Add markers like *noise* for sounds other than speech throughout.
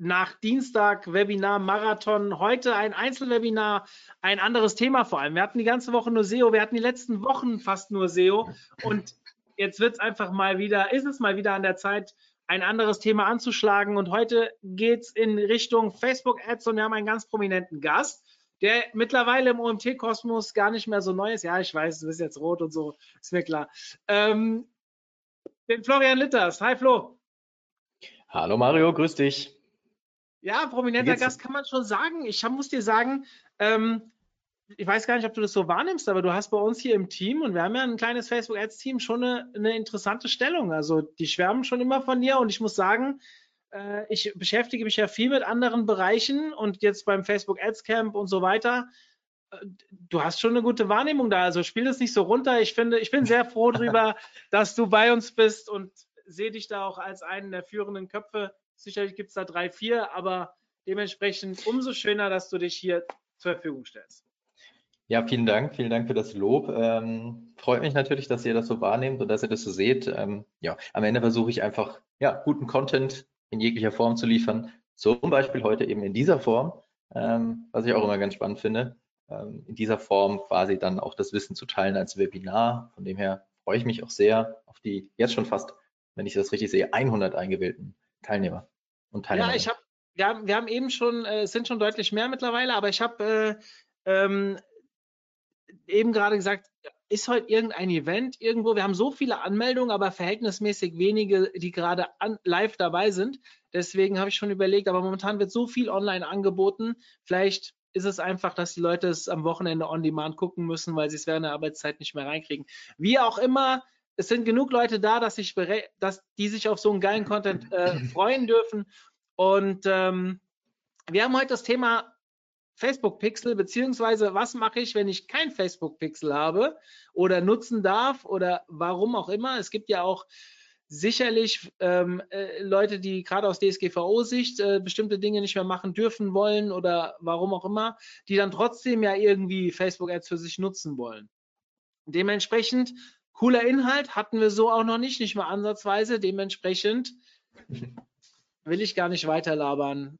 nach Dienstag Webinar Marathon. Heute ein Einzelwebinar, ein anderes Thema vor allem. Wir hatten die ganze Woche nur SEO, wir hatten die letzten Wochen fast nur SEO und jetzt wird es einfach mal wieder, ist es mal wieder an der Zeit, ein anderes Thema anzuschlagen und heute geht es in Richtung Facebook Ads und wir haben einen ganz prominenten Gast, der mittlerweile im OMT-Kosmos gar nicht mehr so neu ist. Ja, ich weiß, du bist jetzt rot und so, ist mir klar. Ähm, den Florian Litters. Hi Flo. Hallo Mario, grüß dich. Ja, prominenter? Gast kann man schon sagen. Ich muss dir sagen, ähm, ich weiß gar nicht, ob du das so wahrnimmst, aber du hast bei uns hier im Team und wir haben ja ein kleines Facebook Ads Team schon eine, eine interessante Stellung. Also die schwärmen schon immer von dir und ich muss sagen, äh, ich beschäftige mich ja viel mit anderen Bereichen und jetzt beim Facebook Ads Camp und so weiter. äh, Du hast schon eine gute Wahrnehmung da, also spiel das nicht so runter. Ich finde, ich bin sehr froh *laughs* darüber, dass du bei uns bist und sehe dich da auch als einen der führenden Köpfe. Sicherlich gibt es da drei, vier, aber dementsprechend umso schöner, dass du dich hier zur Verfügung stellst. Ja, vielen Dank, vielen Dank für das Lob. Ähm, freut mich natürlich, dass ihr das so wahrnehmt und dass ihr das so seht. Ähm, ja, am Ende versuche ich einfach, ja, guten Content in jeglicher Form zu liefern. Zum Beispiel heute eben in dieser Form, ähm, was ich auch immer ganz spannend finde. Ähm, in dieser Form quasi dann auch das Wissen zu teilen als Webinar. Von dem her freue ich mich auch sehr auf die jetzt schon fast, wenn ich das richtig sehe, 100 eingewählten Teilnehmer und Ja, Teilnehmerinnen. ich habe, wir haben, wir haben eben schon, äh, es sind schon deutlich mehr mittlerweile, aber ich habe äh, ähm, eben gerade gesagt, ist heute irgendein Event irgendwo? Wir haben so viele Anmeldungen, aber verhältnismäßig wenige, die gerade an, live dabei sind. Deswegen habe ich schon überlegt, aber momentan wird so viel online angeboten. Vielleicht ist es einfach, dass die Leute es am Wochenende on demand gucken müssen, weil sie es während der Arbeitszeit nicht mehr reinkriegen. Wie auch immer, es sind genug Leute da, dass, ich dass die sich auf so einen geilen Content äh, *laughs* freuen dürfen. Und ähm, wir haben heute das Thema Facebook Pixel, beziehungsweise was mache ich, wenn ich kein Facebook Pixel habe oder nutzen darf oder warum auch immer. Es gibt ja auch sicherlich ähm, äh, Leute, die gerade aus DSGVO-Sicht äh, bestimmte Dinge nicht mehr machen dürfen wollen oder warum auch immer, die dann trotzdem ja irgendwie Facebook Ads für sich nutzen wollen. Dementsprechend cooler Inhalt hatten wir so auch noch nicht, nicht mal ansatzweise. Dementsprechend will ich gar nicht weiter labern.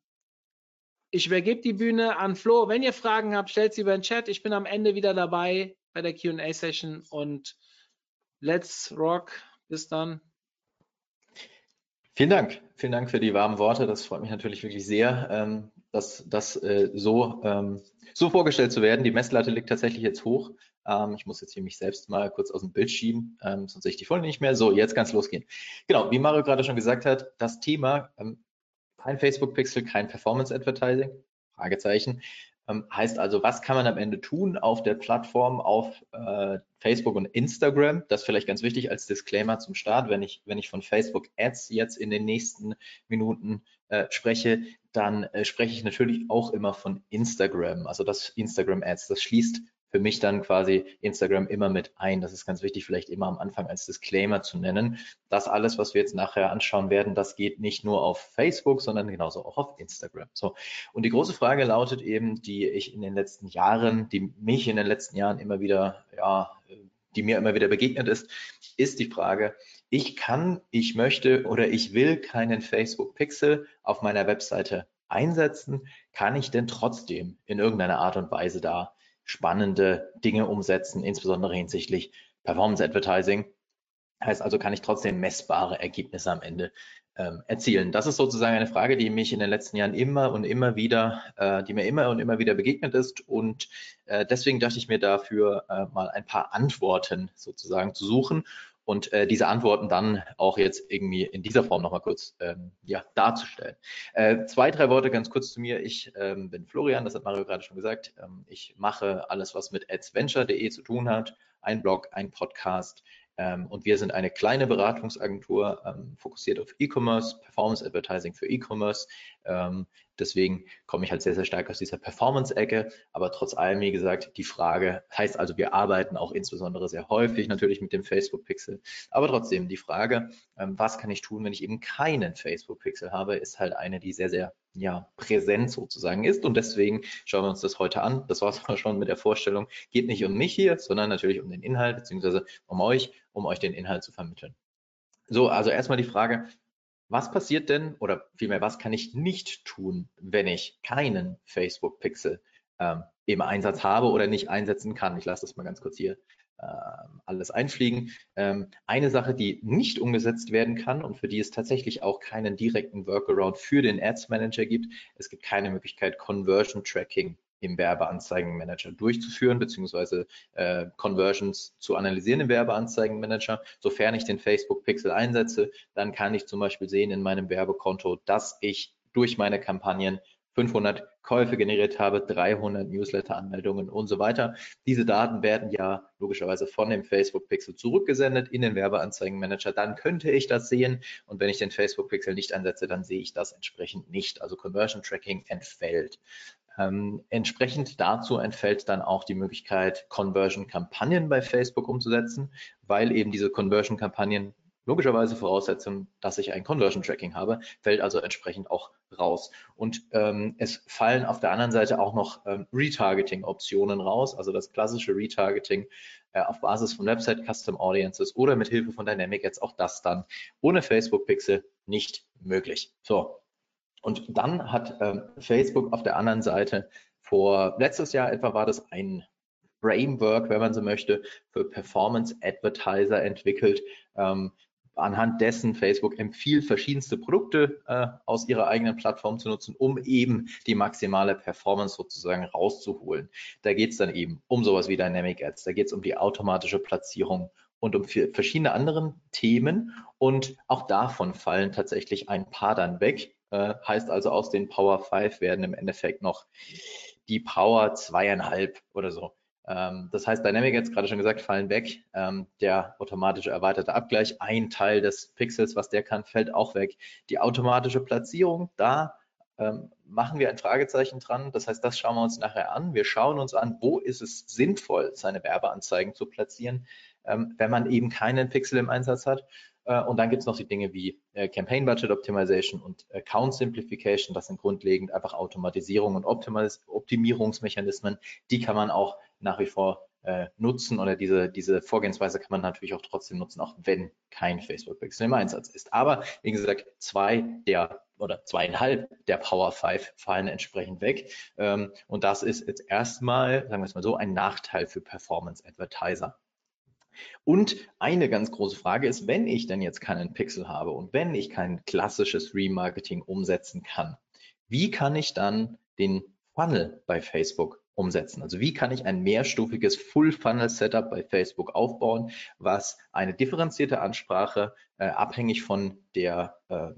Ich übergebe die Bühne an Flo. Wenn ihr Fragen habt, stellt sie über den Chat. Ich bin am Ende wieder dabei bei der QA-Session und let's rock. Bis dann. Vielen Dank. Vielen Dank für die warmen Worte. Das freut mich natürlich wirklich sehr, ähm, dass das äh, so, ähm, so vorgestellt zu werden. Die Messlatte liegt tatsächlich jetzt hoch. Ähm, ich muss jetzt hier mich selbst mal kurz aus dem Bild schieben, ähm, sonst sehe ich die Folie nicht mehr. So, jetzt kann es losgehen. Genau, wie Mario gerade schon gesagt hat, das Thema, ähm, kein Facebook-Pixel, kein Performance-Advertising, Fragezeichen. Ähm, heißt also, was kann man am Ende tun auf der Plattform, auf äh, Facebook und Instagram? Das vielleicht ganz wichtig als Disclaimer zum Start. Wenn ich, wenn ich von Facebook Ads jetzt in den nächsten Minuten äh, spreche, dann äh, spreche ich natürlich auch immer von Instagram. Also das Instagram Ads, das schließt für mich dann quasi Instagram immer mit ein. Das ist ganz wichtig, vielleicht immer am Anfang als Disclaimer zu nennen. Das alles, was wir jetzt nachher anschauen werden, das geht nicht nur auf Facebook, sondern genauso auch auf Instagram. So. Und die große Frage lautet eben, die ich in den letzten Jahren, die mich in den letzten Jahren immer wieder, ja, die mir immer wieder begegnet ist, ist die Frage, ich kann, ich möchte oder ich will keinen Facebook Pixel auf meiner Webseite einsetzen. Kann ich denn trotzdem in irgendeiner Art und Weise da spannende Dinge umsetzen, insbesondere hinsichtlich Performance Advertising. Heißt also, kann ich trotzdem messbare Ergebnisse am Ende ähm, erzielen? Das ist sozusagen eine Frage, die mich in den letzten Jahren immer und immer wieder, äh, die mir immer und immer wieder begegnet ist. Und äh, deswegen dachte ich mir dafür äh, mal ein paar Antworten sozusagen zu suchen und äh, diese Antworten dann auch jetzt irgendwie in dieser Form nochmal kurz ähm, ja, darzustellen. Äh, zwei, drei Worte ganz kurz zu mir. Ich ähm, bin Florian, das hat Mario gerade schon gesagt. Ähm, ich mache alles, was mit adsventure.de zu tun hat. Ein Blog, ein Podcast, und wir sind eine kleine Beratungsagentur, ähm, fokussiert auf E-Commerce, Performance Advertising für E-Commerce. Deswegen komme ich halt sehr, sehr stark aus dieser Performance-Ecke. Aber trotz allem, wie gesagt, die Frage heißt also, wir arbeiten auch insbesondere sehr häufig natürlich mit dem Facebook-Pixel. Aber trotzdem, die Frage, ähm, was kann ich tun, wenn ich eben keinen Facebook-Pixel habe, ist halt eine, die sehr, sehr ja, präsent sozusagen ist. Und deswegen schauen wir uns das heute an. Das war es schon mit der Vorstellung. Geht nicht um mich hier, sondern natürlich um den Inhalt, beziehungsweise um euch, um euch den Inhalt zu vermitteln. So, also erstmal die Frage, was passiert denn oder vielmehr, was kann ich nicht tun, wenn ich keinen Facebook Pixel ähm, im Einsatz habe oder nicht einsetzen kann? Ich lasse das mal ganz kurz hier ähm, alles einfliegen. Ähm, eine Sache, die nicht umgesetzt werden kann und für die es tatsächlich auch keinen direkten Workaround für den Ads Manager gibt, es gibt keine Möglichkeit, Conversion Tracking im Werbeanzeigenmanager durchzuführen, beziehungsweise äh, Conversions zu analysieren im Werbeanzeigenmanager. Sofern ich den Facebook Pixel einsetze, dann kann ich zum Beispiel sehen in meinem Werbekonto, dass ich durch meine Kampagnen 500 Käufe generiert habe, 300 Newsletter-Anmeldungen und so weiter. Diese Daten werden ja logischerweise von dem Facebook Pixel zurückgesendet in den Werbeanzeigenmanager. Dann könnte ich das sehen und wenn ich den Facebook Pixel nicht einsetze, dann sehe ich das entsprechend nicht. Also Conversion Tracking entfällt. Ähm, entsprechend dazu entfällt dann auch die Möglichkeit, Conversion-Kampagnen bei Facebook umzusetzen, weil eben diese Conversion-Kampagnen logischerweise voraussetzen, dass ich ein Conversion Tracking habe, fällt also entsprechend auch raus. Und ähm, es fallen auf der anderen Seite auch noch ähm, Retargeting-Optionen raus, also das klassische Retargeting äh, auf Basis von Website Custom Audiences oder mit Hilfe von Dynamic Ads, auch das dann ohne Facebook Pixel nicht möglich. So, und dann hat ähm, Facebook auf der anderen Seite vor letztes Jahr etwa war das ein Framework, wenn man so möchte, für Performance Advertiser entwickelt, ähm, anhand dessen Facebook empfiehlt, verschiedenste Produkte äh, aus ihrer eigenen Plattform zu nutzen, um eben die maximale Performance sozusagen rauszuholen. Da geht es dann eben um sowas wie Dynamic Ads, da geht es um die automatische Platzierung und um verschiedene andere Themen. Und auch davon fallen tatsächlich ein paar dann weg. Äh, heißt also, aus den Power 5 werden im Endeffekt noch die Power zweieinhalb oder so. Ähm, das heißt, Dynamic jetzt gerade schon gesagt, fallen weg. Ähm, der automatische erweiterte Abgleich, ein Teil des Pixels, was der kann, fällt auch weg. Die automatische Platzierung, da ähm, machen wir ein Fragezeichen dran. Das heißt, das schauen wir uns nachher an. Wir schauen uns an, wo ist es sinnvoll, seine Werbeanzeigen zu platzieren, ähm, wenn man eben keinen Pixel im Einsatz hat. Äh, und dann gibt es noch die Dinge wie äh, Campaign Budget Optimization und Account Simplification. Das sind grundlegend einfach Automatisierung und Optimierungsmechanismen. Die kann man auch nach wie vor äh, nutzen oder diese, diese Vorgehensweise kann man natürlich auch trotzdem nutzen, auch wenn kein Facebook-Pixel im Einsatz ist. Aber wie gesagt, zwei der oder zweieinhalb der Power 5 fallen entsprechend weg. Ähm, und das ist jetzt erstmal, sagen wir es mal so, ein Nachteil für Performance Advertiser. Und eine ganz große Frage ist, wenn ich denn jetzt keinen Pixel habe und wenn ich kein klassisches Remarketing umsetzen kann, wie kann ich dann den Funnel bei Facebook umsetzen? Also wie kann ich ein mehrstufiges Full-Funnel-Setup bei Facebook aufbauen, was eine differenzierte Ansprache äh, abhängig von der äh,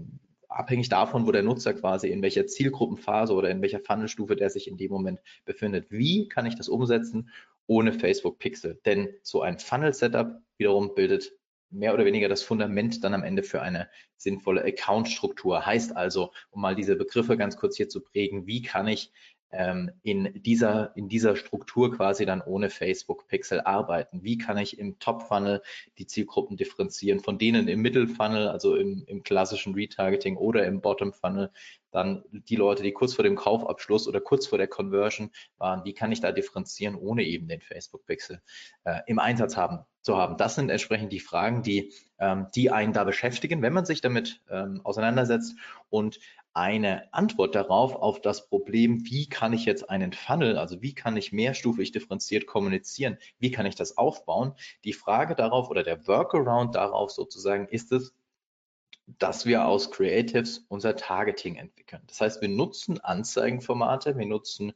abhängig davon, wo der Nutzer quasi in welcher Zielgruppenphase oder in welcher Funnelstufe der sich in dem Moment befindet. Wie kann ich das umsetzen ohne Facebook Pixel. Denn so ein Funnel-Setup wiederum bildet mehr oder weniger das Fundament dann am Ende für eine sinnvolle Account-Struktur. Heißt also, um mal diese Begriffe ganz kurz hier zu prägen, wie kann ich in, dieser, in dieser Struktur quasi dann ohne Facebook Pixel arbeiten? Wie kann ich im Top-Funnel die Zielgruppen differenzieren von denen im Middle-Funnel, also im, im klassischen Retargeting oder im Bottom-Funnel, dann die Leute, die kurz vor dem Kaufabschluss oder kurz vor der Conversion waren, wie kann ich da differenzieren, ohne eben den Facebook-Pixel äh, im Einsatz haben, zu haben? Das sind entsprechend die Fragen, die, ähm, die einen da beschäftigen, wenn man sich damit ähm, auseinandersetzt. Und eine Antwort darauf, auf das Problem, wie kann ich jetzt einen Funnel, also wie kann ich mehrstufig differenziert kommunizieren, wie kann ich das aufbauen? Die Frage darauf oder der Workaround darauf sozusagen ist es, dass wir aus Creatives unser Targeting entwickeln. Das heißt, wir nutzen Anzeigenformate, wir nutzen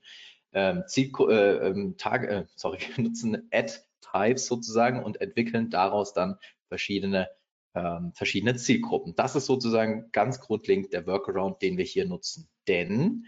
ähm, Ziel, äh, ähm, Tag, äh, sorry, *laughs* wir nutzen Ad-Types sozusagen und entwickeln daraus dann verschiedene ähm, verschiedene Zielgruppen. Das ist sozusagen ganz grundlegend der Workaround, den wir hier nutzen. Denn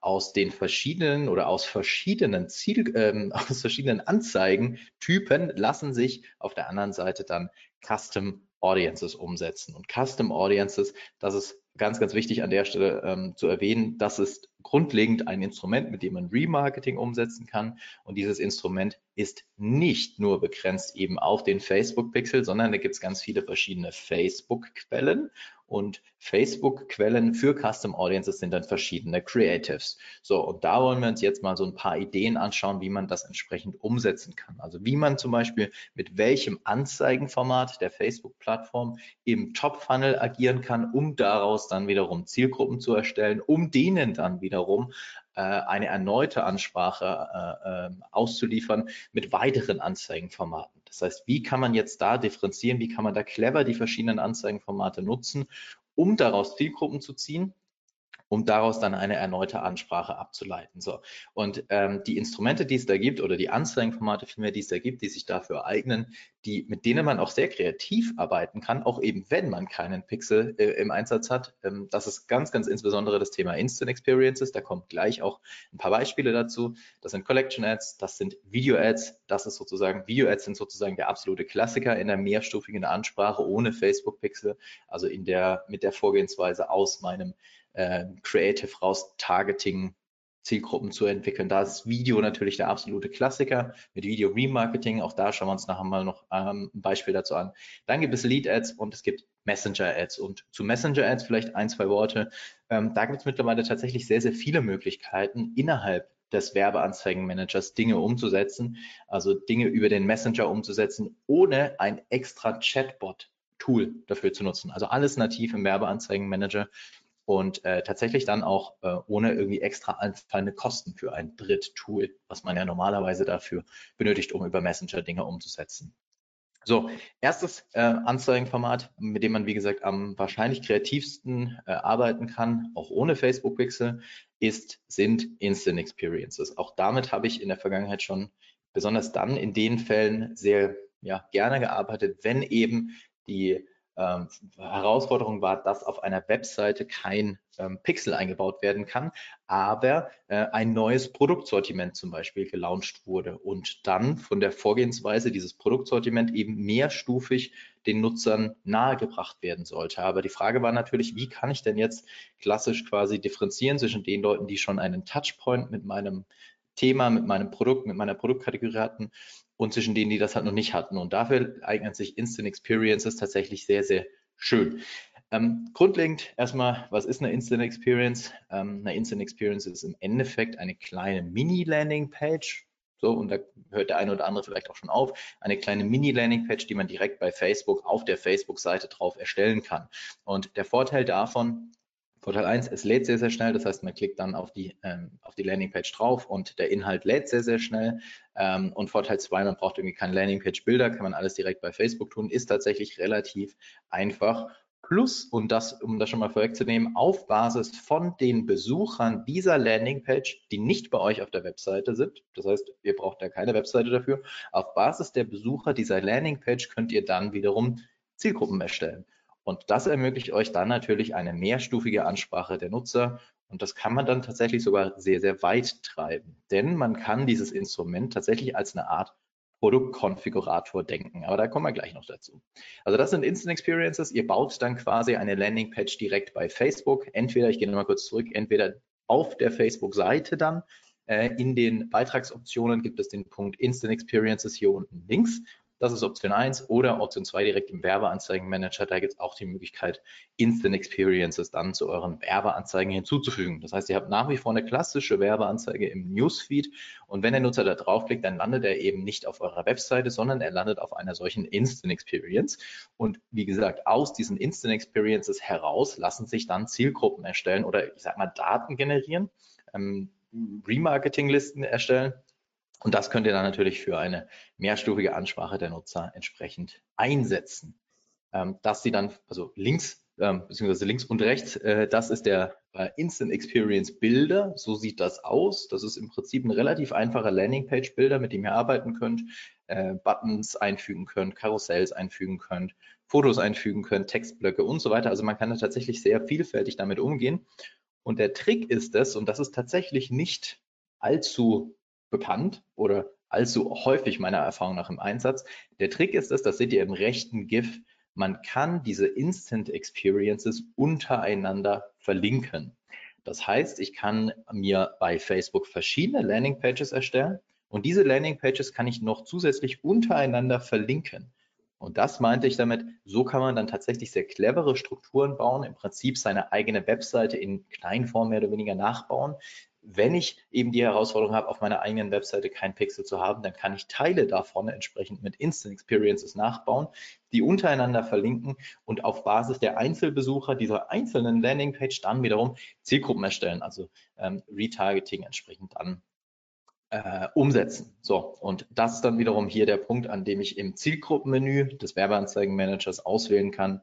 aus den verschiedenen oder aus verschiedenen Ziel, ähm, *laughs* aus verschiedenen Anzeigentypen lassen sich auf der anderen Seite dann Custom Audiences umsetzen. Und Custom Audiences, das ist ganz, ganz wichtig an der Stelle ähm, zu erwähnen, das ist grundlegend ein Instrument, mit dem man Remarketing umsetzen kann. Und dieses Instrument ist nicht nur begrenzt eben auf den Facebook-Pixel, sondern da gibt es ganz viele verschiedene Facebook-Quellen und Facebook-Quellen für Custom Audiences sind dann verschiedene Creatives. So, und da wollen wir uns jetzt mal so ein paar Ideen anschauen, wie man das entsprechend umsetzen kann. Also wie man zum Beispiel mit welchem Anzeigenformat der Facebook-Plattform im Top-Funnel agieren kann, um daraus dann wiederum Zielgruppen zu erstellen, um denen dann wiederum eine erneute Ansprache äh, ähm, auszuliefern mit weiteren Anzeigenformaten. Das heißt, wie kann man jetzt da differenzieren, wie kann man da clever die verschiedenen Anzeigenformate nutzen, um daraus Zielgruppen zu ziehen um daraus dann eine erneute Ansprache abzuleiten. So. Und ähm, die Instrumente, die es da gibt, oder die Anzeigenformate vielmehr, die es da gibt, die sich dafür eignen, die, mit denen man auch sehr kreativ arbeiten kann, auch eben wenn man keinen Pixel äh, im Einsatz hat. Ähm, das ist ganz, ganz insbesondere das Thema Instant Experiences. Da kommt gleich auch ein paar Beispiele dazu. Das sind Collection Ads, das sind Video Ads, das ist sozusagen, Video Ads sind sozusagen der absolute Klassiker in der mehrstufigen Ansprache ohne Facebook Pixel, also in der, mit der Vorgehensweise aus meinem äh, Creative raus Targeting Zielgruppen zu entwickeln. Da ist Video natürlich der absolute Klassiker mit Video Remarketing. Auch da schauen wir uns nachher mal noch ähm, ein Beispiel dazu an. Dann gibt es Lead Ads und es gibt Messenger Ads. Und zu Messenger Ads vielleicht ein, zwei Worte. Ähm, da gibt es mittlerweile tatsächlich sehr, sehr viele Möglichkeiten innerhalb des Werbeanzeigenmanagers Dinge umzusetzen, also Dinge über den Messenger umzusetzen, ohne ein extra Chatbot-Tool dafür zu nutzen. Also alles nativ im Werbeanzeigenmanager und äh, tatsächlich dann auch äh, ohne irgendwie extra anfallende Kosten für ein Dritt-Tool, was man ja normalerweise dafür benötigt, um über Messenger Dinge umzusetzen. So, erstes äh, Anzeigenformat, mit dem man, wie gesagt, am wahrscheinlich kreativsten äh, arbeiten kann, auch ohne Facebook Pixel, ist, sind Instant Experiences. Auch damit habe ich in der Vergangenheit schon besonders dann in den Fällen sehr ja, gerne gearbeitet, wenn eben die ähm, Herausforderung war, dass auf einer Webseite kein ähm, Pixel eingebaut werden kann, aber äh, ein neues Produktsortiment zum Beispiel gelauncht wurde und dann von der Vorgehensweise dieses Produktsortiment eben mehrstufig den Nutzern nahegebracht werden sollte. Aber die Frage war natürlich, wie kann ich denn jetzt klassisch quasi differenzieren zwischen den Leuten, die schon einen Touchpoint mit meinem Thema, mit meinem Produkt, mit meiner Produktkategorie hatten und zwischen denen, die das halt noch nicht hatten. Und dafür eignen sich Instant Experiences tatsächlich sehr, sehr schön. Ähm, grundlegend erstmal, was ist eine Instant Experience? Ähm, eine Instant Experience ist im Endeffekt eine kleine Mini-Landing-Page. So, und da hört der eine oder andere vielleicht auch schon auf. Eine kleine Mini-Landing-Page, die man direkt bei Facebook auf der Facebook-Seite drauf erstellen kann. Und der Vorteil davon Vorteil 1, es lädt sehr, sehr schnell. Das heißt, man klickt dann auf die, ähm, auf die Landingpage drauf und der Inhalt lädt sehr, sehr schnell. Ähm, und Vorteil 2, man braucht irgendwie keine Landingpage-Bilder, kann man alles direkt bei Facebook tun, ist tatsächlich relativ einfach. Plus, und das, um das schon mal vorwegzunehmen, auf Basis von den Besuchern dieser Landingpage, die nicht bei euch auf der Webseite sind, das heißt, ihr braucht da keine Webseite dafür, auf Basis der Besucher dieser Landingpage könnt ihr dann wiederum Zielgruppen erstellen. Und das ermöglicht euch dann natürlich eine mehrstufige Ansprache der Nutzer. Und das kann man dann tatsächlich sogar sehr, sehr weit treiben. Denn man kann dieses Instrument tatsächlich als eine Art Produktkonfigurator denken. Aber da kommen wir gleich noch dazu. Also das sind Instant Experiences. Ihr baut dann quasi eine Landingpage direkt bei Facebook. Entweder, ich gehe nochmal kurz zurück, entweder auf der Facebook-Seite dann. Äh, in den Beitragsoptionen gibt es den Punkt Instant Experiences hier unten links. Das ist Option 1 oder Option 2 direkt im Werbeanzeigenmanager. Da gibt es auch die Möglichkeit, Instant Experiences dann zu euren Werbeanzeigen hinzuzufügen. Das heißt, ihr habt nach wie vor eine klassische Werbeanzeige im Newsfeed und wenn der Nutzer da draufklickt, dann landet er eben nicht auf eurer Webseite, sondern er landet auf einer solchen Instant Experience. Und wie gesagt, aus diesen Instant Experiences heraus lassen sich dann Zielgruppen erstellen oder ich sag mal Daten generieren, ähm, Remarketing-Listen erstellen und das könnt ihr dann natürlich für eine mehrstufige Ansprache der Nutzer entsprechend einsetzen. Ähm, dass sie dann, also links, ähm, beziehungsweise links und rechts, äh, das ist der äh, Instant Experience Builder. So sieht das aus. Das ist im Prinzip ein relativ einfacher Landingpage Builder, mit dem ihr arbeiten könnt, äh, Buttons einfügen könnt, Karussells einfügen könnt, Fotos einfügen könnt, Textblöcke und so weiter. Also man kann da tatsächlich sehr vielfältig damit umgehen. Und der Trick ist es, und das ist tatsächlich nicht allzu bekannt oder allzu häufig meiner Erfahrung nach im Einsatz. Der Trick ist es, das seht ihr im rechten GIF, man kann diese Instant Experiences untereinander verlinken. Das heißt, ich kann mir bei Facebook verschiedene Landingpages erstellen und diese Landingpages kann ich noch zusätzlich untereinander verlinken. Und das meinte ich damit, so kann man dann tatsächlich sehr clevere Strukturen bauen, im Prinzip seine eigene Webseite in Kleinform mehr oder weniger nachbauen, wenn ich eben die Herausforderung habe, auf meiner eigenen Webseite kein Pixel zu haben, dann kann ich Teile davon entsprechend mit Instant Experiences nachbauen, die untereinander verlinken und auf Basis der Einzelbesucher dieser einzelnen Landingpage dann wiederum Zielgruppen erstellen, also ähm, Retargeting entsprechend dann äh, umsetzen. So, und das ist dann wiederum hier der Punkt, an dem ich im Zielgruppenmenü des Werbeanzeigenmanagers auswählen kann,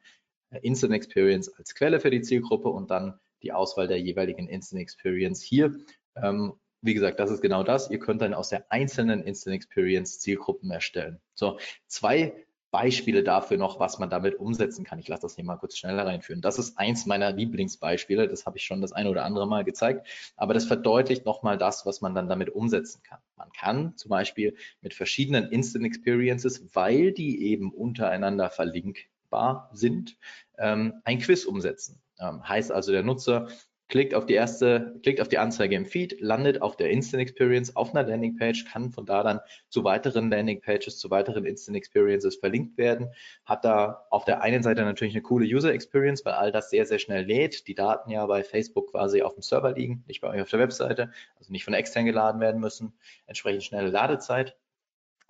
äh, Instant Experience als Quelle für die Zielgruppe und dann die Auswahl der jeweiligen Instant Experience hier. Ähm, wie gesagt, das ist genau das. Ihr könnt dann aus der einzelnen Instant Experience Zielgruppen erstellen. So, zwei Beispiele dafür noch, was man damit umsetzen kann. Ich lasse das hier mal kurz schneller reinführen. Das ist eins meiner Lieblingsbeispiele. Das habe ich schon das eine oder andere Mal gezeigt. Aber das verdeutlicht nochmal das, was man dann damit umsetzen kann. Man kann zum Beispiel mit verschiedenen Instant Experiences, weil die eben untereinander verlinkbar sind, ähm, ein Quiz umsetzen. Ähm, heißt also, der Nutzer klickt auf die erste, klickt auf die Anzeige im Feed, landet auf der Instant Experience auf einer Landingpage, kann von da dann zu weiteren Landingpages, zu weiteren Instant Experiences verlinkt werden, hat da auf der einen Seite natürlich eine coole User Experience, weil all das sehr, sehr schnell lädt, die Daten ja bei Facebook quasi auf dem Server liegen, nicht bei euch auf der Webseite, also nicht von extern geladen werden müssen, entsprechend schnelle Ladezeit.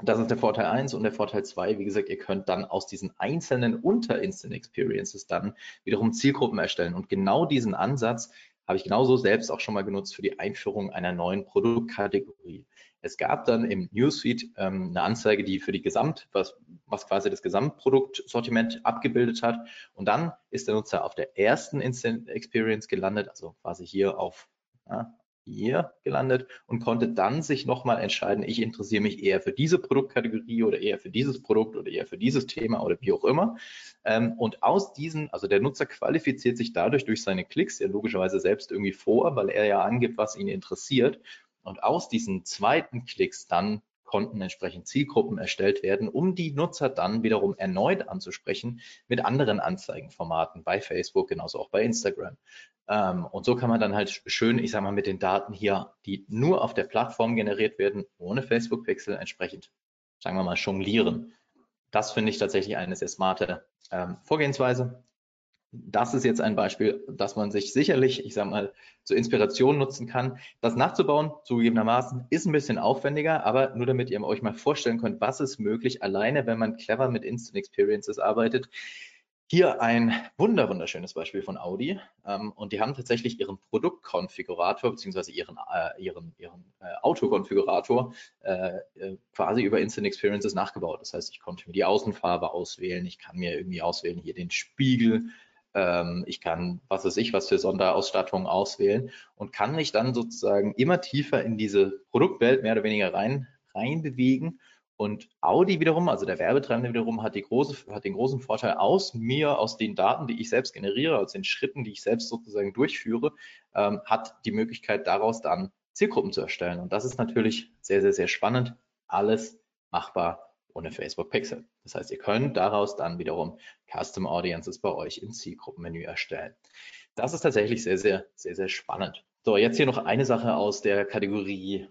Das ist der Vorteil 1 und der Vorteil 2, wie gesagt, ihr könnt dann aus diesen einzelnen Unter-Instant Experiences dann wiederum Zielgruppen erstellen. Und genau diesen Ansatz habe ich genauso selbst auch schon mal genutzt für die Einführung einer neuen Produktkategorie. Es gab dann im Newsfeed ähm, eine Anzeige, die für die Gesamt, was, was quasi das Gesamtproduktsortiment abgebildet hat. Und dann ist der Nutzer auf der ersten Instant Experience gelandet, also quasi hier auf, ja, hier gelandet und konnte dann sich nochmal entscheiden, ich interessiere mich eher für diese Produktkategorie oder eher für dieses Produkt oder eher für dieses Thema oder wie auch immer. Ähm, und aus diesen, also der Nutzer qualifiziert sich dadurch durch seine Klicks ja logischerweise selbst irgendwie vor, weil er ja angibt, was ihn interessiert. Und aus diesen zweiten Klicks dann konnten entsprechend Zielgruppen erstellt werden, um die Nutzer dann wiederum erneut anzusprechen mit anderen Anzeigenformaten bei Facebook, genauso auch bei Instagram. Ähm, und so kann man dann halt schön, ich sage mal, mit den Daten hier, die nur auf der Plattform generiert werden, ohne Facebook Pixel entsprechend, sagen wir mal, jonglieren. Das finde ich tatsächlich eine sehr smarte ähm, Vorgehensweise das ist jetzt ein Beispiel, dass man sich sicherlich, ich sage mal, zur Inspiration nutzen kann. Das nachzubauen, zugegebenermaßen, ist ein bisschen aufwendiger, aber nur damit ihr euch mal vorstellen könnt, was ist möglich, alleine wenn man clever mit Instant Experiences arbeitet. Hier ein wunder wunderschönes Beispiel von Audi ähm, und die haben tatsächlich ihren Produktkonfigurator beziehungsweise ihren, äh, ihren, ihren äh, Autokonfigurator äh, äh, quasi über Instant Experiences nachgebaut. Das heißt, ich konnte mir die Außenfarbe auswählen, ich kann mir irgendwie auswählen hier den Spiegel, ich kann, was weiß ich, was für Sonderausstattung auswählen und kann mich dann sozusagen immer tiefer in diese Produktwelt mehr oder weniger rein, rein bewegen. Und Audi wiederum, also der Werbetreibende wiederum, hat, große, hat den großen Vorteil aus mir, aus den Daten, die ich selbst generiere, aus den Schritten, die ich selbst sozusagen durchführe, ähm, hat die Möglichkeit, daraus dann Zielgruppen zu erstellen. Und das ist natürlich sehr, sehr, sehr spannend. Alles machbar ohne Facebook Pixel. Das heißt, ihr könnt daraus dann wiederum Custom Audiences bei euch im Zielgruppenmenü erstellen. Das ist tatsächlich sehr, sehr, sehr, sehr spannend. So, jetzt hier noch eine Sache aus der Kategorie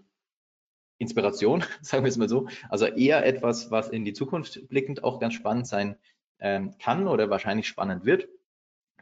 Inspiration, *laughs* sagen wir es mal so. Also eher etwas, was in die Zukunft blickend auch ganz spannend sein ähm, kann oder wahrscheinlich spannend wird.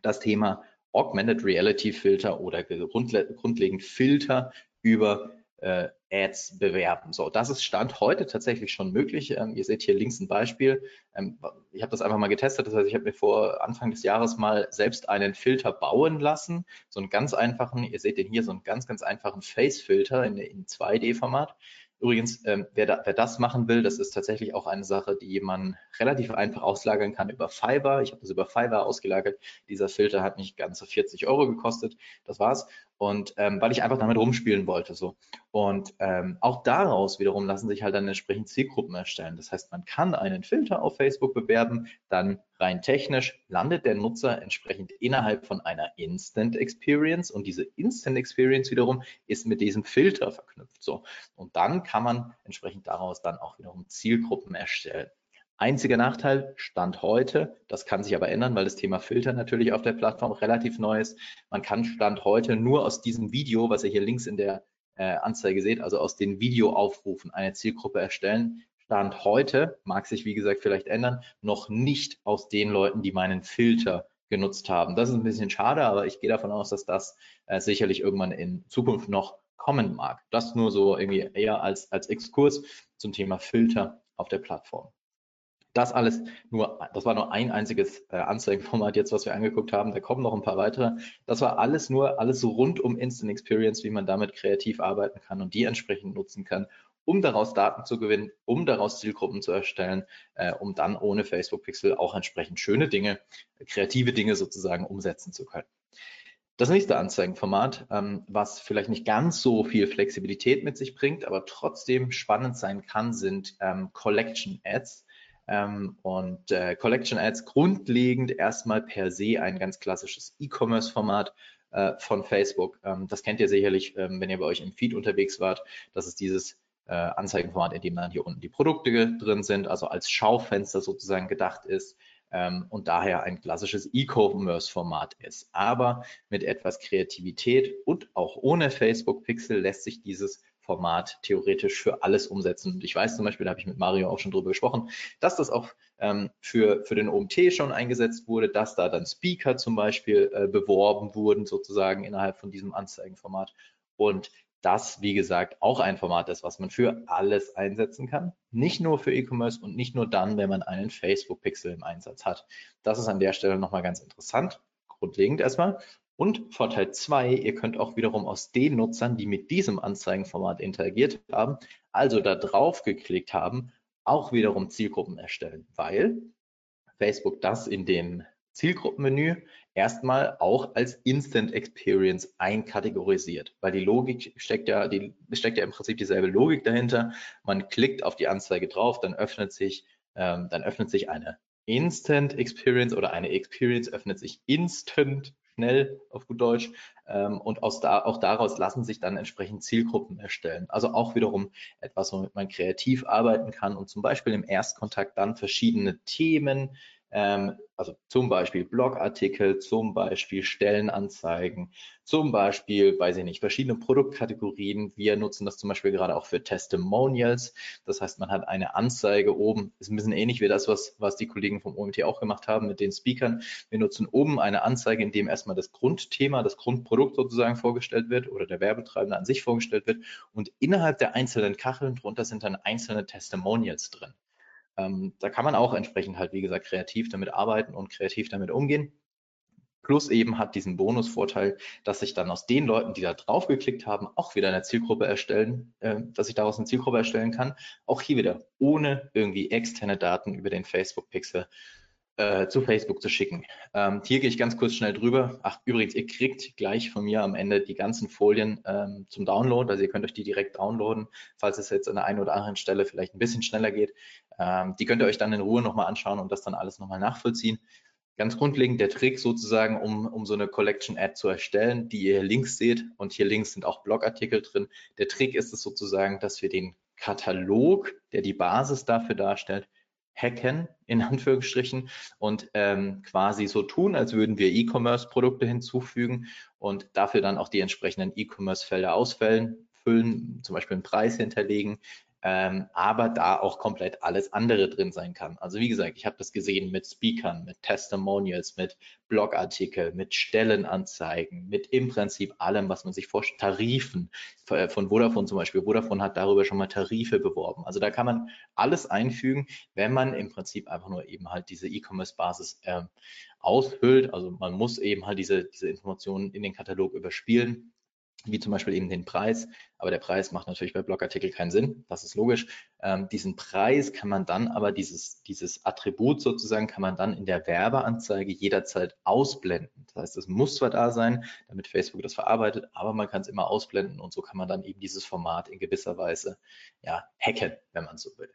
Das Thema Augmented Reality Filter oder grundle grundlegend Filter über äh, Ads bewerben. So, das ist Stand heute tatsächlich schon möglich. Ähm, ihr seht hier links ein Beispiel. Ähm, ich habe das einfach mal getestet. Das heißt, ich habe mir vor Anfang des Jahres mal selbst einen Filter bauen lassen. So einen ganz einfachen, ihr seht den hier, so einen ganz, ganz einfachen Face-Filter in, in 2D-Format. Übrigens, ähm, wer, da, wer, das machen will, das ist tatsächlich auch eine Sache, die man relativ einfach auslagern kann über Fiverr. Ich habe das über Fiverr ausgelagert. Dieser Filter hat nicht ganze 40 Euro gekostet. Das war's. Und ähm, weil ich einfach damit rumspielen wollte. so. Und ähm, auch daraus wiederum lassen sich halt dann entsprechend Zielgruppen erstellen. Das heißt, man kann einen Filter auf Facebook bewerben, dann rein technisch landet der Nutzer entsprechend innerhalb von einer Instant Experience und diese Instant Experience wiederum ist mit diesem Filter verknüpft. So. Und dann kann man entsprechend daraus dann auch wiederum Zielgruppen erstellen. Einziger Nachteil, Stand heute, das kann sich aber ändern, weil das Thema Filter natürlich auf der Plattform relativ neu ist. Man kann Stand heute nur aus diesem Video, was ihr hier links in der äh, Anzeige seht, also aus den Videoaufrufen eine Zielgruppe erstellen. Stand heute, mag sich wie gesagt vielleicht ändern, noch nicht aus den Leuten, die meinen Filter genutzt haben. Das ist ein bisschen schade, aber ich gehe davon aus, dass das äh, sicherlich irgendwann in Zukunft noch kommen mag. Das nur so irgendwie eher als, als Exkurs zum Thema Filter auf der Plattform. Das alles nur, das war nur ein einziges äh, Anzeigenformat jetzt, was wir angeguckt haben. Da kommen noch ein paar weitere. Das war alles nur, alles so rund um Instant Experience, wie man damit kreativ arbeiten kann und die entsprechend nutzen kann, um daraus Daten zu gewinnen, um daraus Zielgruppen zu erstellen, äh, um dann ohne Facebook Pixel auch entsprechend schöne Dinge, kreative Dinge sozusagen umsetzen zu können. Das nächste Anzeigenformat, ähm, was vielleicht nicht ganz so viel Flexibilität mit sich bringt, aber trotzdem spannend sein kann, sind ähm, Collection Ads. Ähm, und äh, Collection Ads grundlegend erstmal per se ein ganz klassisches E-Commerce-Format äh, von Facebook. Ähm, das kennt ihr sicherlich, ähm, wenn ihr bei euch im Feed unterwegs wart. Das ist dieses äh, Anzeigenformat, in dem dann hier unten die Produkte drin sind, also als Schaufenster sozusagen gedacht ist ähm, und daher ein klassisches E-Commerce-Format ist. Aber mit etwas Kreativität und auch ohne Facebook Pixel lässt sich dieses Format theoretisch für alles umsetzen. Und ich weiß zum Beispiel, da habe ich mit Mario auch schon drüber gesprochen, dass das auch ähm, für, für den OMT schon eingesetzt wurde, dass da dann Speaker zum Beispiel äh, beworben wurden, sozusagen innerhalb von diesem Anzeigenformat. Und das, wie gesagt, auch ein Format ist, was man für alles einsetzen kann. Nicht nur für E-Commerce und nicht nur dann, wenn man einen Facebook-Pixel im Einsatz hat. Das ist an der Stelle nochmal ganz interessant. Grundlegend erstmal. Und Vorteil 2, ihr könnt auch wiederum aus den Nutzern, die mit diesem Anzeigenformat interagiert haben, also da drauf geklickt haben, auch wiederum Zielgruppen erstellen, weil Facebook das in dem Zielgruppenmenü erstmal auch als Instant Experience einkategorisiert, weil die Logik steckt ja, die steckt ja im Prinzip dieselbe Logik dahinter. Man klickt auf die Anzeige drauf, dann öffnet sich, ähm, dann öffnet sich eine Instant Experience oder eine Experience öffnet sich instant schnell auf gut Deutsch. Ähm, und aus da, auch daraus lassen sich dann entsprechend Zielgruppen erstellen. Also auch wiederum etwas, womit man kreativ arbeiten kann und zum Beispiel im Erstkontakt dann verschiedene Themen ähm, also zum Beispiel Blogartikel, zum Beispiel Stellenanzeigen, zum Beispiel, weiß ich nicht, verschiedene Produktkategorien. Wir nutzen das zum Beispiel gerade auch für Testimonials. Das heißt, man hat eine Anzeige oben, ist ein bisschen ähnlich wie das, was, was die Kollegen vom OMT auch gemacht haben mit den Speakern. Wir nutzen oben eine Anzeige, in dem erstmal das Grundthema, das Grundprodukt sozusagen vorgestellt wird oder der Werbetreibende an sich vorgestellt wird. Und innerhalb der einzelnen Kacheln drunter sind dann einzelne Testimonials drin. Ähm, da kann man auch entsprechend halt, wie gesagt, kreativ damit arbeiten und kreativ damit umgehen. Plus eben hat diesen Bonusvorteil, dass sich dann aus den Leuten, die da drauf geklickt haben, auch wieder eine Zielgruppe erstellen, äh, dass ich daraus eine Zielgruppe erstellen kann. Auch hier wieder ohne irgendwie externe Daten über den Facebook Pixel äh, zu Facebook zu schicken. Ähm, hier gehe ich ganz kurz schnell drüber. Ach, übrigens, ihr kriegt gleich von mir am Ende die ganzen Folien ähm, zum Download. Also ihr könnt euch die direkt downloaden, falls es jetzt an der einen oder anderen Stelle vielleicht ein bisschen schneller geht. Ähm, die könnt ihr euch dann in Ruhe nochmal anschauen und das dann alles nochmal nachvollziehen. Ganz grundlegend der Trick sozusagen, um, um so eine Collection Ad zu erstellen, die ihr links seht und hier links sind auch Blogartikel drin. Der Trick ist es sozusagen, dass wir den Katalog, der die Basis dafür darstellt, hacken, in *laughs* Anführungsstrichen, und ähm, quasi so tun, als würden wir E-Commerce-Produkte hinzufügen und dafür dann auch die entsprechenden E-Commerce-Felder ausfüllen, füllen, zum Beispiel einen Preis hinterlegen, ähm, aber da auch komplett alles andere drin sein kann. Also wie gesagt, ich habe das gesehen mit Speakern, mit Testimonials, mit Blogartikel, mit Stellenanzeigen, mit im Prinzip allem, was man sich vorstellt, Tarifen äh, von Vodafone zum Beispiel. Vodafone hat darüber schon mal Tarife beworben. Also da kann man alles einfügen, wenn man im Prinzip einfach nur eben halt diese E-Commerce-Basis äh, aushüllt. Also man muss eben halt diese, diese Informationen in den Katalog überspielen wie zum Beispiel eben den Preis. Aber der Preis macht natürlich bei Blogartikel keinen Sinn, das ist logisch. Ähm, diesen Preis kann man dann aber, dieses, dieses Attribut sozusagen, kann man dann in der Werbeanzeige jederzeit ausblenden. Das heißt, es muss zwar da sein, damit Facebook das verarbeitet, aber man kann es immer ausblenden und so kann man dann eben dieses Format in gewisser Weise ja, hacken, wenn man so will.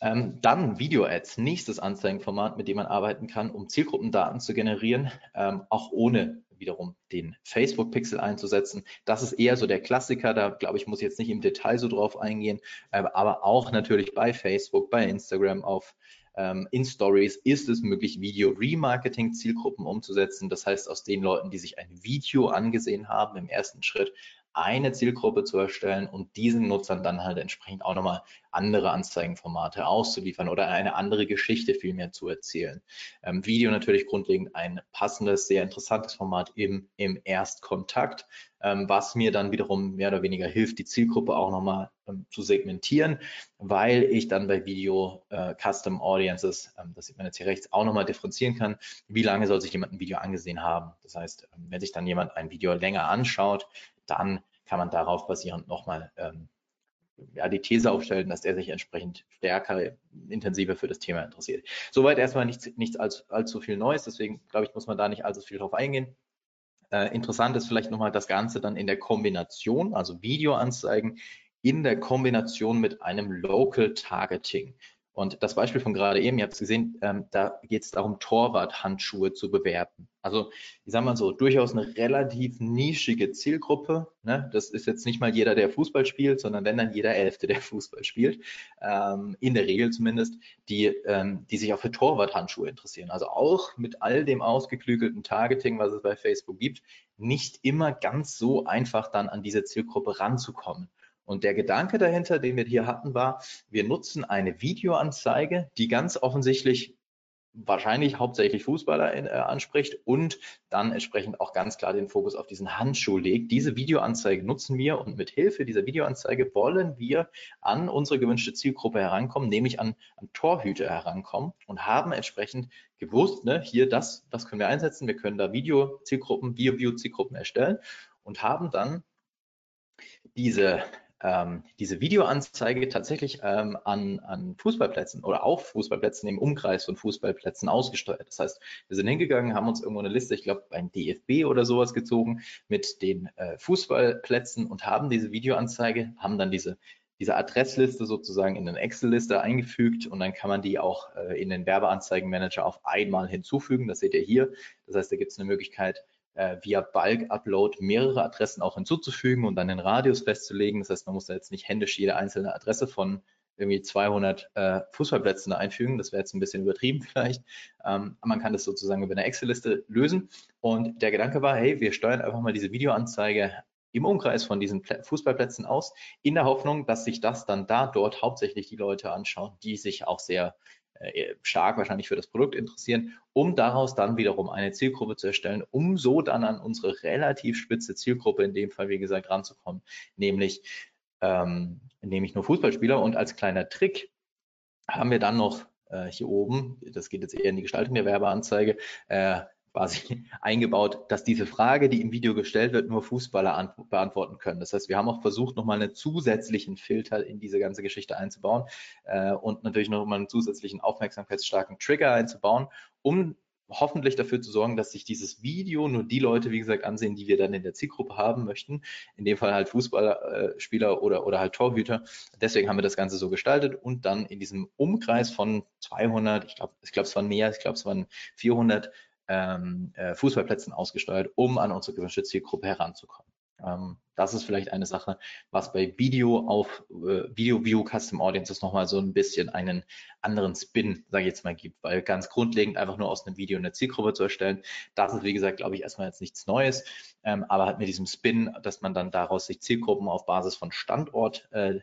Ähm, dann Video-Ads, nächstes Anzeigenformat, mit dem man arbeiten kann, um Zielgruppendaten zu generieren, ähm, auch ohne wiederum den Facebook-Pixel einzusetzen. Das ist eher so der Klassiker, da glaube ich, muss ich jetzt nicht im Detail so drauf eingehen, äh, aber auch natürlich bei Facebook, bei Instagram auf ähm, in Stories ist es möglich, Video-Remarketing-Zielgruppen umzusetzen. Das heißt, aus den Leuten, die sich ein Video angesehen haben, im ersten Schritt eine Zielgruppe zu erstellen und diesen Nutzern dann halt entsprechend auch nochmal andere Anzeigenformate auszuliefern oder eine andere Geschichte vielmehr zu erzählen. Ähm, Video natürlich grundlegend ein passendes, sehr interessantes Format im, im Erstkontakt, ähm, was mir dann wiederum mehr oder weniger hilft, die Zielgruppe auch nochmal ähm, zu segmentieren, weil ich dann bei Video äh, Custom Audiences, ähm, das sieht man jetzt hier rechts, auch nochmal differenzieren kann, wie lange soll sich jemand ein Video angesehen haben. Das heißt, ähm, wenn sich dann jemand ein Video länger anschaut, dann kann man darauf basierend nochmal ähm, ja, die These aufstellen, dass er sich entsprechend stärker, intensiver für das Thema interessiert. Soweit erstmal nichts, nichts allzu, allzu viel Neues, deswegen glaube ich, muss man da nicht allzu viel drauf eingehen. Äh, interessant ist vielleicht nochmal das Ganze dann in der Kombination, also Videoanzeigen in der Kombination mit einem Local Targeting. Und das Beispiel von gerade eben, ihr habt es gesehen, ähm, da geht es darum, Torwart-Handschuhe zu bewerten. Also ich sage mal so, durchaus eine relativ nischige Zielgruppe. Ne? Das ist jetzt nicht mal jeder, der Fußball spielt, sondern wenn dann jeder Elfte, der *laughs* Fußball spielt, ähm, in der Regel zumindest, die, ähm, die sich auch für Torwart-Handschuhe interessieren. Also auch mit all dem ausgeklügelten Targeting, was es bei Facebook gibt, nicht immer ganz so einfach dann an diese Zielgruppe ranzukommen. Und der Gedanke dahinter, den wir hier hatten, war, wir nutzen eine Videoanzeige, die ganz offensichtlich wahrscheinlich hauptsächlich Fußballer in, äh, anspricht und dann entsprechend auch ganz klar den Fokus auf diesen Handschuh legt. Diese Videoanzeige nutzen wir und mit Hilfe dieser Videoanzeige wollen wir an unsere gewünschte Zielgruppe herankommen, nämlich an, an Torhüter herankommen und haben entsprechend gewusst, ne, hier das, das können wir einsetzen, wir können da Video-Zielgruppen, Video-View-Zielgruppen erstellen und haben dann diese ähm, diese Videoanzeige tatsächlich ähm, an, an Fußballplätzen oder auf Fußballplätzen im Umkreis von Fußballplätzen ausgesteuert. Das heißt, wir sind hingegangen, haben uns irgendwo eine Liste, ich glaube ein DFB oder sowas gezogen mit den äh, Fußballplätzen und haben diese Videoanzeige, haben dann diese diese Adressliste sozusagen in eine Excel-Liste eingefügt und dann kann man die auch äh, in den Werbeanzeigenmanager auf einmal hinzufügen. Das seht ihr hier. Das heißt, da gibt es eine Möglichkeit, äh, via Bulk-Upload mehrere Adressen auch hinzuzufügen und dann den Radius festzulegen. Das heißt, man muss da jetzt nicht händisch jede einzelne Adresse von irgendwie 200 äh, Fußballplätzen da einfügen. Das wäre jetzt ein bisschen übertrieben *laughs* vielleicht. Ähm, man kann das sozusagen über eine Excel-Liste lösen. Und der Gedanke war, hey, wir steuern einfach mal diese Videoanzeige im Umkreis von diesen Fußballplätzen aus, in der Hoffnung, dass sich das dann da dort hauptsächlich die Leute anschauen, die sich auch sehr stark wahrscheinlich für das Produkt interessieren, um daraus dann wiederum eine Zielgruppe zu erstellen, um so dann an unsere relativ spitze Zielgruppe in dem Fall, wie gesagt, ranzukommen, nämlich, ähm, nämlich nur Fußballspieler. Und als kleiner Trick haben wir dann noch äh, hier oben, das geht jetzt eher in die Gestaltung der Werbeanzeige, äh, quasi *laughs* eingebaut, dass diese Frage, die im Video gestellt wird, nur Fußballer beantworten können. Das heißt, wir haben auch versucht, nochmal einen zusätzlichen Filter in diese ganze Geschichte einzubauen äh, und natürlich nochmal einen zusätzlichen aufmerksamkeitsstarken Trigger einzubauen, um hoffentlich dafür zu sorgen, dass sich dieses Video nur die Leute, wie gesagt, ansehen, die wir dann in der Zielgruppe haben möchten. In dem Fall halt Fußballspieler äh, oder, oder halt Torhüter. Deswegen haben wir das Ganze so gestaltet und dann in diesem Umkreis von 200, ich glaube, ich glaube, es waren mehr, ich glaube, es waren 400 ähm, äh, Fußballplätzen ausgesteuert, um an unsere gewünschte Zielgruppe heranzukommen. Ähm, das ist vielleicht eine Sache, was bei Video auf äh, Video View Custom Audiences nochmal so ein bisschen einen anderen Spin, sage ich jetzt mal, gibt, weil ganz grundlegend einfach nur aus einem Video eine Zielgruppe zu erstellen, das ist wie gesagt, glaube ich, erstmal jetzt nichts Neues, ähm, aber halt mit diesem Spin, dass man dann daraus sich Zielgruppen auf Basis von Standort äh,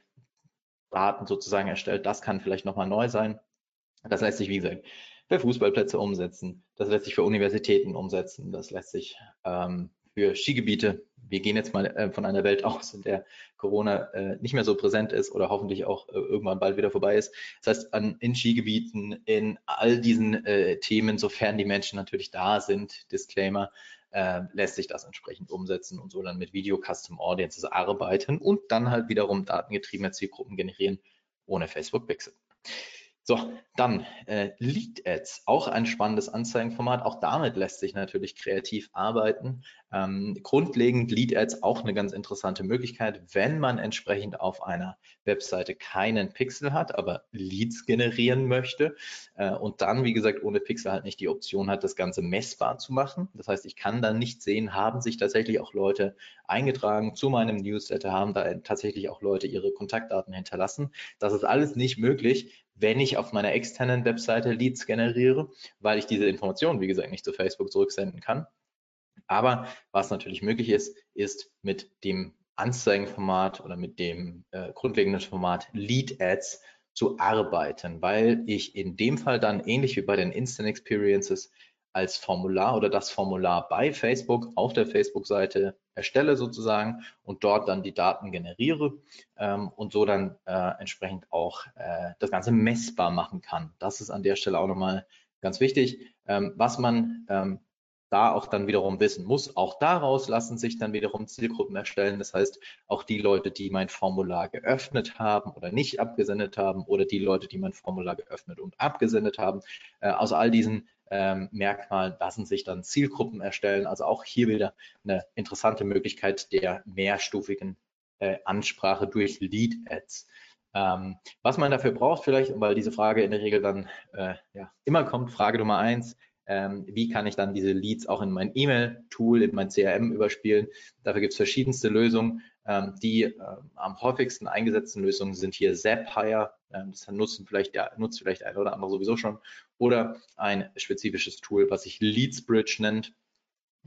sozusagen erstellt, das kann vielleicht nochmal neu sein. Das lässt sich, wie gesagt, für Fußballplätze umsetzen. Das lässt sich für Universitäten umsetzen. Das lässt sich ähm, für Skigebiete. Wir gehen jetzt mal äh, von einer Welt *laughs* aus, in der Corona äh, nicht mehr so präsent ist oder hoffentlich auch äh, irgendwann bald wieder vorbei ist. Das heißt, an, in Skigebieten, in all diesen äh, Themen, sofern die Menschen natürlich da sind, Disclaimer, äh, lässt sich das entsprechend umsetzen und so dann mit Video Custom Audiences arbeiten und dann halt wiederum datengetriebene Zielgruppen generieren ohne Facebook Pixel. So, dann äh, Lead Ads, auch ein spannendes Anzeigenformat. Auch damit lässt sich natürlich kreativ arbeiten. Ähm, grundlegend Lead Ads auch eine ganz interessante Möglichkeit, wenn man entsprechend auf einer Webseite keinen Pixel hat, aber Leads generieren möchte äh, und dann, wie gesagt, ohne Pixel halt nicht die Option hat, das Ganze messbar zu machen. Das heißt, ich kann dann nicht sehen, haben sich tatsächlich auch Leute eingetragen zu meinem Newsletter, haben da tatsächlich auch Leute ihre Kontaktdaten hinterlassen. Das ist alles nicht möglich, wenn ich auf meiner externen Webseite Leads generiere, weil ich diese Informationen, wie gesagt, nicht zu Facebook zurücksenden kann. Aber was natürlich möglich ist, ist mit dem Anzeigenformat oder mit dem äh, grundlegenden Format Lead Ads zu arbeiten, weil ich in dem Fall dann ähnlich wie bei den Instant Experiences als Formular oder das Formular bei Facebook auf der Facebook-Seite erstelle sozusagen und dort dann die Daten generiere ähm, und so dann äh, entsprechend auch äh, das Ganze messbar machen kann. Das ist an der Stelle auch nochmal ganz wichtig. Ähm, was man ähm, da auch dann wiederum wissen muss. Auch daraus lassen sich dann wiederum Zielgruppen erstellen. Das heißt, auch die Leute, die mein Formular geöffnet haben oder nicht abgesendet haben oder die Leute, die mein Formular geöffnet und abgesendet haben, äh, aus all diesen ähm, Merkmalen lassen sich dann Zielgruppen erstellen. Also auch hier wieder eine interessante Möglichkeit der mehrstufigen äh, Ansprache durch Lead Ads. Ähm, was man dafür braucht, vielleicht, weil diese Frage in der Regel dann äh, ja, immer kommt, Frage Nummer eins, ähm, wie kann ich dann diese Leads auch in mein E-Mail-Tool, in mein CRM überspielen. Dafür gibt es verschiedenste Lösungen. Ähm, die äh, am häufigsten eingesetzten Lösungen sind hier Zapier, ähm, das nutzen vielleicht, ja, nutzt vielleicht ein oder andere sowieso schon, oder ein spezifisches Tool, was sich LeadsBridge nennt.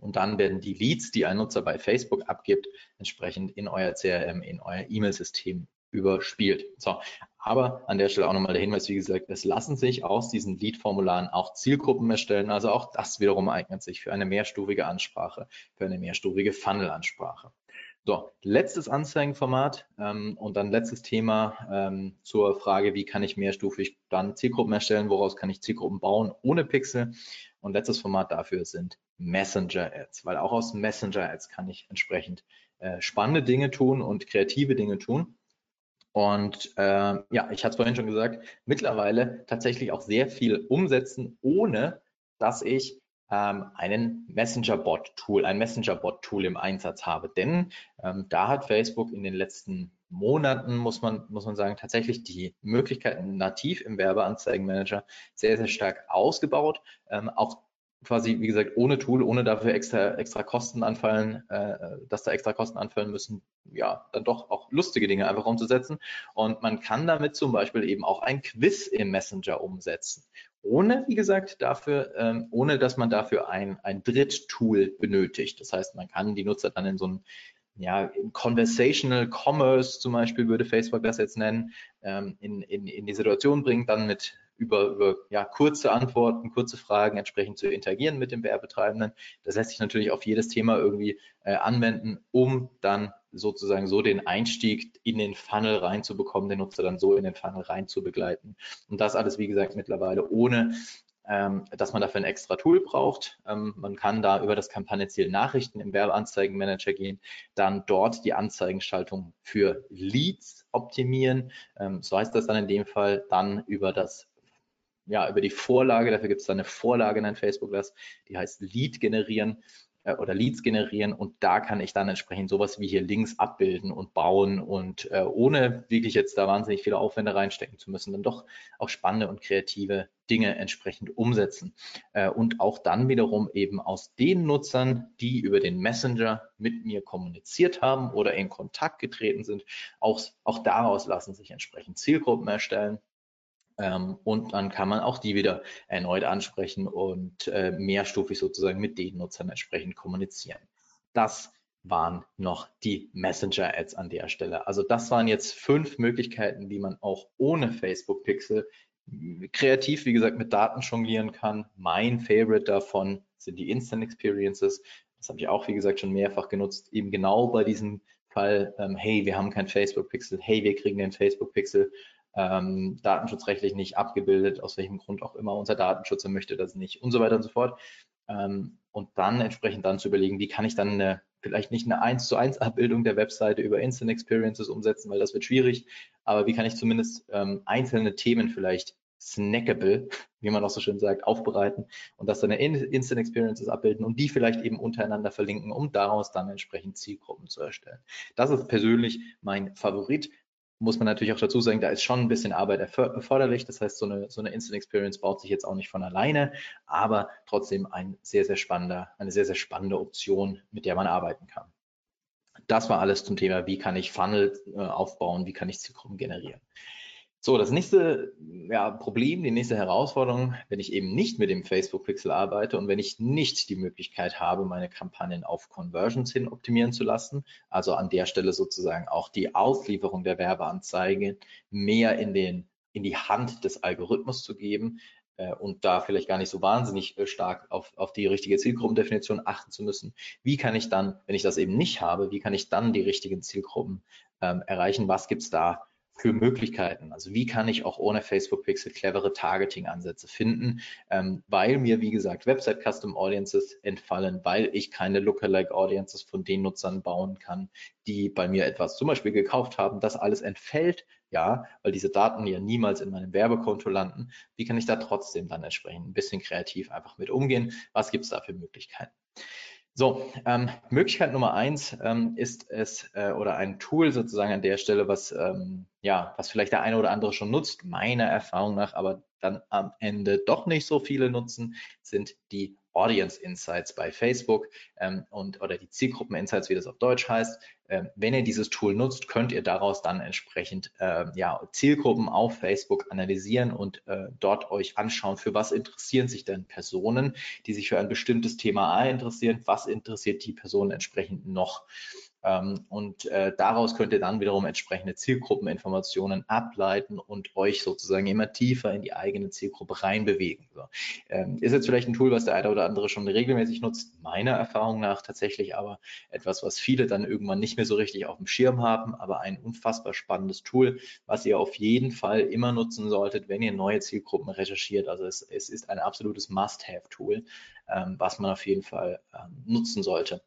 Und dann werden die Leads, die ein Nutzer bei Facebook abgibt, entsprechend in euer CRM, in euer E-Mail-System überspielt. So, aber an der Stelle auch nochmal der Hinweis, wie gesagt, es lassen sich aus diesen Lead-Formularen auch Zielgruppen erstellen. Also auch das wiederum eignet sich für eine mehrstufige Ansprache, für eine mehrstufige Funnel-Ansprache. So, letztes Anzeigenformat ähm, und dann letztes Thema ähm, zur Frage, wie kann ich mehrstufig dann Zielgruppen erstellen, woraus kann ich Zielgruppen bauen ohne Pixel. Und letztes Format dafür sind Messenger-Ads, weil auch aus Messenger-Ads kann ich entsprechend äh, spannende Dinge tun und kreative Dinge tun. Und äh, ja, ich hatte es vorhin schon gesagt, mittlerweile tatsächlich auch sehr viel umsetzen, ohne dass ich ähm, einen Messenger-Bot-Tool, ein Messenger-Bot-Tool im Einsatz habe. Denn ähm, da hat Facebook in den letzten Monaten, muss man, muss man sagen, tatsächlich die Möglichkeiten nativ im Werbeanzeigenmanager sehr, sehr stark ausgebaut. Ähm, auch quasi, wie gesagt, ohne Tool, ohne dafür extra, extra Kosten anfallen, äh, dass da extra Kosten anfallen müssen, ja, dann doch auch lustige Dinge einfach umzusetzen. Und man kann damit zum Beispiel eben auch ein Quiz im Messenger umsetzen. Ohne, wie gesagt, dafür, ähm, ohne dass man dafür ein, ein Dritttool benötigt. Das heißt, man kann die Nutzer dann in so ein ja, Conversational Commerce zum Beispiel würde Facebook das jetzt nennen, ähm, in, in, in die Situation bringen, dann mit über, über ja, kurze Antworten, kurze Fragen entsprechend zu interagieren mit dem Werbetreibenden. Das lässt sich natürlich auf jedes Thema irgendwie äh, anwenden, um dann sozusagen so den Einstieg in den Funnel reinzubekommen, den Nutzer dann so in den Funnel rein zu begleiten. Und das alles, wie gesagt, mittlerweile ohne ähm, dass man dafür ein extra Tool braucht. Ähm, man kann da über das Kampagnenziel Nachrichten im Werbeanzeigenmanager gehen, dann dort die Anzeigenschaltung für Leads optimieren. Ähm, so heißt das dann in dem Fall dann über das ja, über die Vorlage, dafür gibt es dann eine Vorlage in ein Facebook-Glas, die heißt Lead generieren äh, oder Leads generieren und da kann ich dann entsprechend sowas wie hier Links abbilden und bauen und äh, ohne wirklich jetzt da wahnsinnig viele Aufwände reinstecken zu müssen, dann doch auch spannende und kreative Dinge entsprechend umsetzen. Äh, und auch dann wiederum eben aus den Nutzern, die über den Messenger mit mir kommuniziert haben oder in Kontakt getreten sind, auch, auch daraus lassen sich entsprechend Zielgruppen erstellen ähm, und dann kann man auch die wieder erneut ansprechen und äh, mehrstufig sozusagen mit den Nutzern entsprechend kommunizieren. Das waren noch die Messenger-Ads an der Stelle. Also das waren jetzt fünf Möglichkeiten, wie man auch ohne Facebook Pixel kreativ, wie gesagt, mit Daten jonglieren kann. Mein Favorite davon sind die Instant Experiences. Das habe ich auch, wie gesagt, schon mehrfach genutzt, eben genau bei diesem Fall, ähm, hey, wir haben kein Facebook Pixel, hey, wir kriegen den Facebook Pixel ähm, datenschutzrechtlich nicht abgebildet, aus welchem Grund auch immer unser Datenschützer möchte das nicht und so weiter und so fort. ähm, und dann entsprechend dann zu überlegen, wie kann ich dann eine, vielleicht nicht eine 1 zu 1 Abbildung der Webseite über Instant Experiences umsetzen, weil das wird schwierig, aber wie kann ich zumindest ähm, einzelne Themen vielleicht snackable, *laughs* wie man auch so schön sagt, aufbereiten und das dann in Instant Experiences abbilden und die vielleicht eben untereinander verlinken, um daraus dann entsprechend Zielgruppen zu erstellen. Das ist persönlich mein Favorit. Muss man natürlich auch dazu sagen, da ist schon ein bisschen Arbeit erforderlich. Das heißt, so eine, so eine Instant Experience baut sich jetzt auch nicht von alleine, aber trotzdem ein sehr, sehr spannender, eine sehr, sehr spannende Option, mit der man arbeiten kann. Das war alles zum Thema, wie kann ich Funnel äh, aufbauen, wie kann ich Zielgruppen generieren. So, das nächste ja, Problem, die nächste Herausforderung, wenn ich eben nicht mit dem Facebook Pixel arbeite und wenn ich nicht die Möglichkeit habe, meine Kampagnen auf Conversions hin optimieren zu lassen, also an der Stelle sozusagen auch die Auslieferung der Werbeanzeige mehr in, den, in die Hand des Algorithmus zu geben äh, und da vielleicht gar nicht so wahnsinnig äh, stark auf, auf die richtige Zielgruppendefinition achten zu müssen. Wie kann ich dann, wenn ich das eben nicht habe, wie kann ich dann die richtigen Zielgruppen ähm, erreichen? Was gibt es da für Möglichkeiten. Also wie kann ich auch ohne Facebook Pixel clevere Targeting-Ansätze finden, ähm, weil mir, wie gesagt, Website Custom Audiences entfallen, weil ich keine Lookalike Audiences von den Nutzern bauen kann, die bei mir etwas zum Beispiel gekauft haben. Das alles entfällt, ja, weil diese Daten ja niemals in meinem Werbekonto landen. Wie kann ich da trotzdem dann entsprechend ein bisschen kreativ einfach mit umgehen? Was gibt es da für Möglichkeiten? So, ähm, Möglichkeit Nummer eins ähm, ist es äh, oder ein Tool sozusagen an der Stelle, was ähm, ja, was vielleicht der eine oder andere schon nutzt, meiner Erfahrung nach, aber dann am Ende doch nicht so viele nutzen, sind die Audience Insights bei Facebook ähm, und oder die Zielgruppen Insights, wie das auf Deutsch heißt. Ähm, wenn ihr dieses Tool nutzt, könnt ihr daraus dann entsprechend äh, ja, Zielgruppen auf Facebook analysieren und äh, dort euch anschauen, für was interessieren sich denn Personen, die sich für ein bestimmtes Thema A interessieren, was interessiert die Person entsprechend noch. Ähm, und äh, daraus könnt ihr dann wiederum entsprechende Zielgruppeninformationen ableiten und euch sozusagen immer tiefer in die eigene Zielgruppe reinbewegen. So. Ähm, ist jetzt vielleicht ein Tool, was der eine oder andere schon regelmäßig nutzt, meiner Erfahrung nach tatsächlich aber etwas, was viele dann irgendwann nicht mehr so richtig auf dem Schirm haben, aber ein unfassbar spannendes Tool, was ihr auf jeden Fall immer nutzen solltet, wenn ihr neue Zielgruppen recherchiert. Also es, es ist ein absolutes Must-Have-Tool, ähm, was man auf jeden Fall nutzen sollte.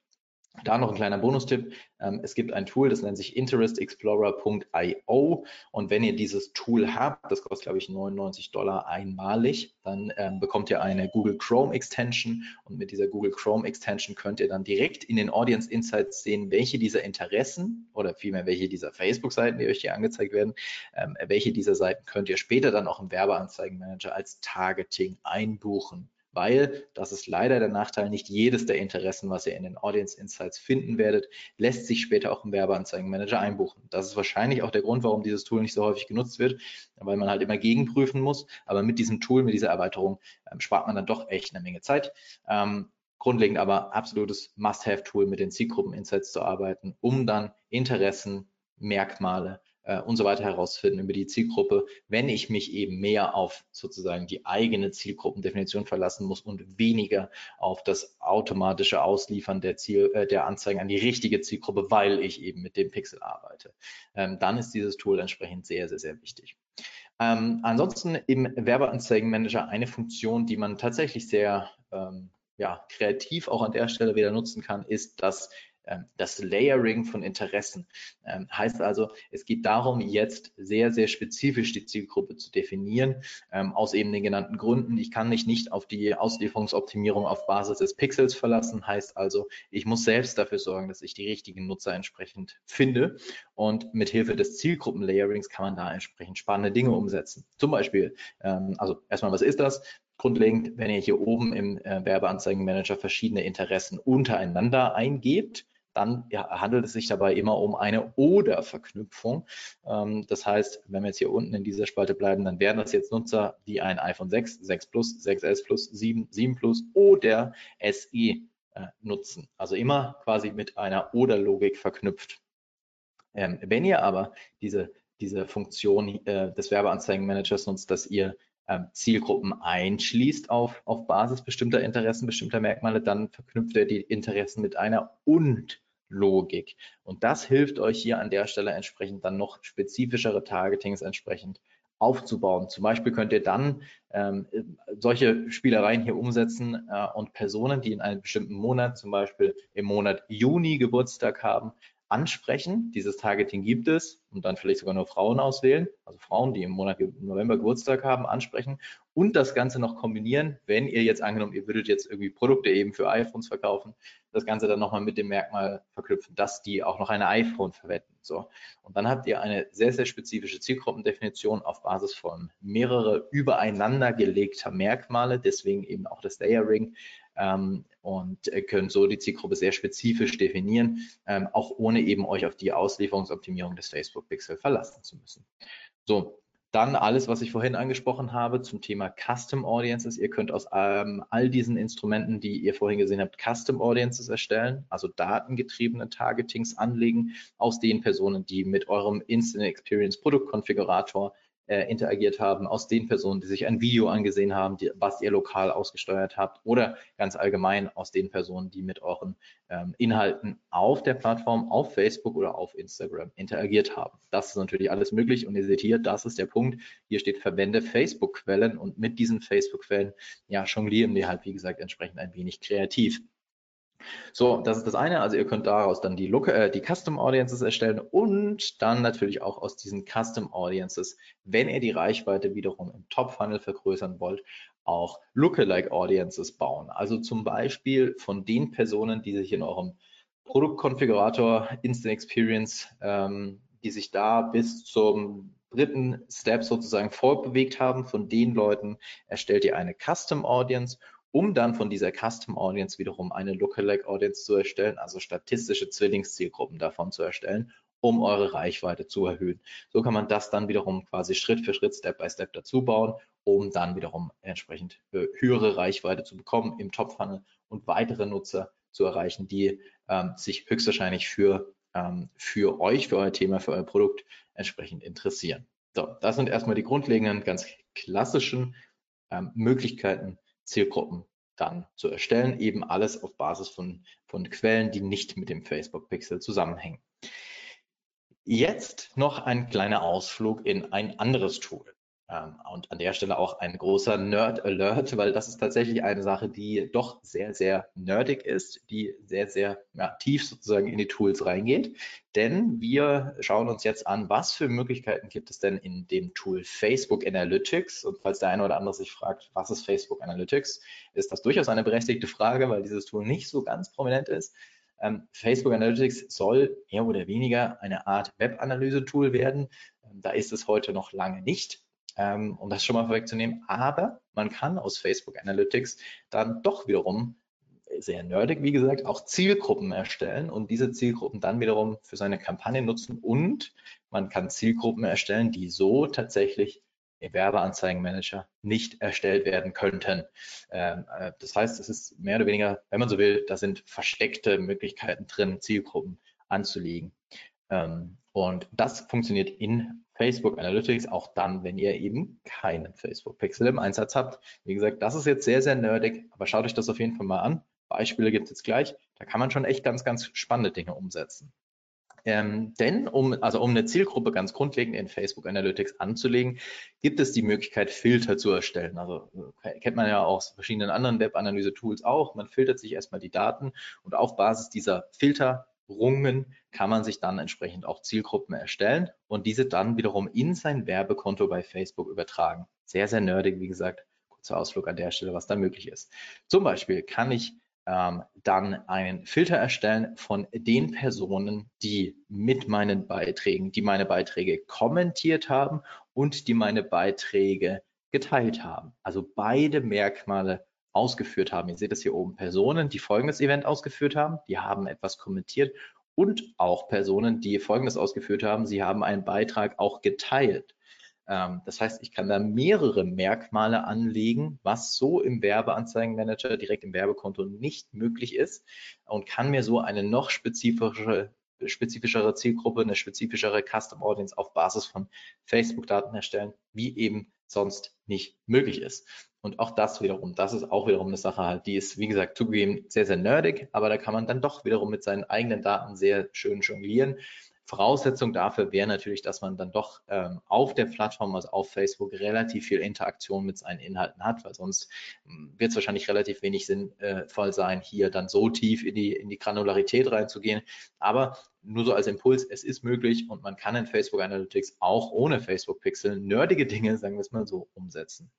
Da noch ein kleiner Bonustipp. Ähm, es gibt ein Tool, das nennt sich interestexplorer.io und wenn ihr dieses Tool habt, das kostet glaube ich 99 Dollar einmalig, dann ähm, bekommt ihr eine Google Chrome Extension. Und mit dieser Google Chrome Extension könnt ihr dann direkt in den Audience Insights sehen, welche dieser Interessen oder vielmehr welche dieser Facebook-Seiten, die euch hier angezeigt werden, ähm, welche dieser Seiten könnt ihr später dann auch im Werbeanzeigenmanager als Targeting einbuchen weil, das ist leider der Nachteil, nicht jedes der Interessen, was ihr in den Audience Insights finden werdet, lässt sich später auch im Werbeanzeigenmanager einbuchen. Das ist wahrscheinlich auch der Grund, warum dieses Tool nicht so häufig genutzt wird, weil man halt immer gegenprüfen muss. Aber mit diesem Tool, mit dieser Erweiterung, ähm, spart man dann doch echt eine Menge Zeit. Ähm, grundlegend aber absolutes Must-Have-Tool mit den Zielgruppen-Insights zu arbeiten, um dann Interessen, Merkmale äh, und so weiter herausfinden über die Zielgruppe, wenn ich mich eben mehr auf sozusagen die eigene Zielgruppendefinition verlassen muss und weniger auf das automatische Ausliefern der, Ziel, äh, der Anzeigen an die richtige Zielgruppe, weil ich eben mit dem Pixel arbeite. Ähm, dann ist dieses Tool entsprechend sehr, sehr, sehr wichtig. Ähm, ansonsten im Werbeanzeigenmanager eine Funktion, die man tatsächlich sehr ähm, ja, kreativ auch an der Stelle wieder nutzen kann, ist das das Layering von Interessen. Ähm, heißt also, es geht darum, jetzt sehr, sehr spezifisch die Zielgruppe zu definieren, ähm, aus eben den genannten Gründen. Ich kann mich nicht auf die Auslieferungsoptimierung auf Basis des Pixels verlassen. Heißt also, ich muss selbst dafür sorgen, dass ich die richtigen Nutzer entsprechend finde. Und mit Hilfe des Zielgruppenlayerings kann man da entsprechend spannende Dinge umsetzen. Zum Beispiel, also erstmal, was ist das? Grundlegend, wenn ihr hier oben im äh, Werbeanzeigenmanager verschiedene Interessen untereinander eingebt, dann handelt es sich dabei immer um eine Oder-Verknüpfung. Ähm, das heißt, wenn wir jetzt hier unten in dieser Spalte bleiben, dann wären das jetzt Nutzer, die ein iPhone 6, 6 Plus, 6S Plus, 7, 7 Plus oder SE äh, nutzen. Also immer quasi mit einer Oder-Logik verknüpft. Ähm, wenn ihr aber diese, diese Funktion äh, des Werbeanzeigenmanagers nutzt, dass ihr ähm, Zielgruppen einschließt auf, auf Basis bestimmter Interessen, bestimmter Merkmale, dann verknüpft er die Interessen mit einer und Logik. Und das hilft euch hier an der Stelle entsprechend dann noch spezifischere Targetings entsprechend aufzubauen. Zum Beispiel könnt ihr dann ähm, solche Spielereien hier umsetzen äh, und Personen, die in einem bestimmten Monat, zum Beispiel im Monat Juni Geburtstag haben, ansprechen. Dieses Targeting gibt es und dann vielleicht sogar nur Frauen auswählen, also Frauen, die im Monat November Geburtstag haben, ansprechen und das Ganze noch kombinieren, wenn ihr jetzt angenommen, ihr würdet jetzt irgendwie Produkte eben für iPhones verkaufen, das Ganze dann nochmal mit dem Merkmal verknüpfen, dass die auch noch ein iPhone verwenden. So. Und dann habt ihr eine sehr, sehr spezifische Zielgruppendefinition auf Basis von mehrere übereinander gelegter Merkmale, deswegen eben auch das Layering, und können so die Zielgruppe sehr spezifisch definieren, ähm, auch ohne eben euch auf die Auslieferungsoptimierung des Facebook Pixel verlassen zu müssen. So, dann alles, was ich vorhin angesprochen habe zum Thema Custom Audiences. Ihr könnt aus ähm, all diesen Instrumenten, die ihr vorhin gesehen habt, Custom Audiences erstellen, also datengetriebene Targetings anlegen aus den Personen, die mit eurem Instant Experience Produktkonfigurator äh, interagiert haben, aus den Personen, die sich ein Video angesehen haben, die, was ihr lokal ausgesteuert habt oder ganz allgemein aus den Personen, die mit euren ähm, Inhalten auf der Plattform, auf Facebook oder auf Instagram interagiert haben. Das ist natürlich alles möglich und ihr seht hier, das ist der Punkt. Hier steht verwende Facebook-Quellen und mit diesen Facebook-Quellen ja jonglieren wir halt, wie gesagt, entsprechend ein wenig kreativ. So, das ist das eine. Also ihr könnt daraus dann die, Look, äh, die Custom Audiences erstellen und dann natürlich auch aus diesen Custom Audiences, wenn ihr die Reichweite wiederum im Top Funnel vergrößern wollt, auch Lookalike Audiences bauen. Also zum Beispiel von den Personen, die sich in eurem Produktkonfigurator Instant Experience, ähm, die sich da bis zum dritten Step sozusagen vorbewegt haben, von den Leuten erstellt ihr eine Custom Audience um dann von dieser Custom Audience wiederum eine Lookalike Audience zu erstellen, also statistische Zwillingszielgruppen davon zu erstellen, um eure Reichweite zu erhöhen. So kann man das dann wiederum quasi Schritt für Schritt, Step by Step dazu bauen, um dann wiederum entsprechend höhere Reichweite zu bekommen im Top-Funnel und weitere Nutzer zu erreichen, die ähm, sich höchstwahrscheinlich für, ähm, für euch, für euer Thema, für euer Produkt entsprechend interessieren. So, das sind erstmal die grundlegenden, ganz klassischen ähm, Möglichkeiten, Zielgruppen dann zu erstellen, eben alles auf Basis von, von Quellen, die nicht mit dem Facebook Pixel zusammenhängen. Jetzt noch ein kleiner Ausflug in ein anderes Tool. Ähm, und an der Stelle auch ein großer Nerd Alert, weil das ist tatsächlich eine Sache, die doch sehr, sehr nerdig ist, die sehr, sehr ja, tief sozusagen in die Tools reingeht. Denn wir schauen uns jetzt an, was für Möglichkeiten gibt es denn in dem Tool Facebook Analytics. Und falls der eine oder andere sich fragt, was ist Facebook Analytics, ist das durchaus eine berechtigte Frage, weil dieses Tool nicht so ganz prominent ist. Ähm, Facebook Analytics soll mehr oder weniger eine Art Web-Analyse-Tool werden. Ähm, da ist es heute noch lange nicht ähm, um das schon mal vorwegzunehmen. Aber man kann aus Facebook Analytics dann doch wiederum sehr nerdig, wie gesagt, auch Zielgruppen erstellen und diese Zielgruppen dann wiederum für seine Kampagne nutzen und man kann Zielgruppen erstellen, die so tatsächlich im Werbeanzeigenmanager nicht erstellt werden könnten. Ähm, äh, das heißt, es ist mehr oder weniger, wenn man so will, da sind versteckte Möglichkeiten drin, Zielgruppen anzulegen. Ähm, und das funktioniert in Facebook Analytics auch dann, wenn ihr eben keinen Facebook Pixel im Einsatz habt. Wie gesagt, das ist jetzt sehr, sehr nerdig, aber schaut euch das auf jeden Fall mal an. Beispiele gibt es jetzt gleich. Da kann man schon echt ganz, ganz spannende Dinge umsetzen. Ähm, denn um, also um eine Zielgruppe ganz grundlegend in Facebook Analytics anzulegen, gibt es die Möglichkeit, Filter zu erstellen. Also äh, kennt man ja aus verschiedenen anderen Web-Analyse-Tools auch. Man filtert sich erstmal die Daten und auf Basis dieser Filter Rungen kann man sich dann entsprechend auch Zielgruppen erstellen und diese dann wiederum in sein Werbekonto bei Facebook übertragen. Sehr, sehr nerdig, wie gesagt. Kurzer Ausflug an der Stelle, was da möglich ist. Zum Beispiel kann ich ähm, dann einen Filter erstellen von den Personen, die mit meinen Beiträgen, die meine Beiträge kommentiert haben und die meine Beiträge geteilt haben. Also beide Merkmale ausgeführt haben. Ihr seht es hier oben, Personen, die folgendes Event ausgeführt haben, die haben etwas kommentiert und auch Personen, die folgendes ausgeführt haben, sie haben einen Beitrag auch geteilt. Ähm, das heißt, ich kann da mehrere Merkmale anlegen, was so im Werbeanzeigenmanager direkt im Werbekonto nicht möglich ist und kann mir so eine noch spezifische spezifischere Zielgruppe, eine spezifischere Custom Audience auf Basis von Facebook-Daten erstellen, wie eben sonst nicht möglich ist. Und auch das wiederum, das ist auch wiederum eine Sache halt, die ist, wie gesagt, zugegeben sehr, sehr nerdig, aber da kann man dann doch wiederum mit seinen eigenen Daten sehr schön jonglieren. Voraussetzung dafür wäre natürlich, dass man dann doch ähm, auf der Plattform, also auf Facebook, relativ viel Interaktion mit seinen Inhalten hat, weil sonst hm, wird es wahrscheinlich relativ wenig sinnvoll sein, hier dann so tief in die, in die Granularität reinzugehen. Aber nur so als Impuls, es ist möglich und man kann in Facebook Analytics auch ohne Facebook Pixel nerdige Dinge, sagen wir es mal so, umsetzen.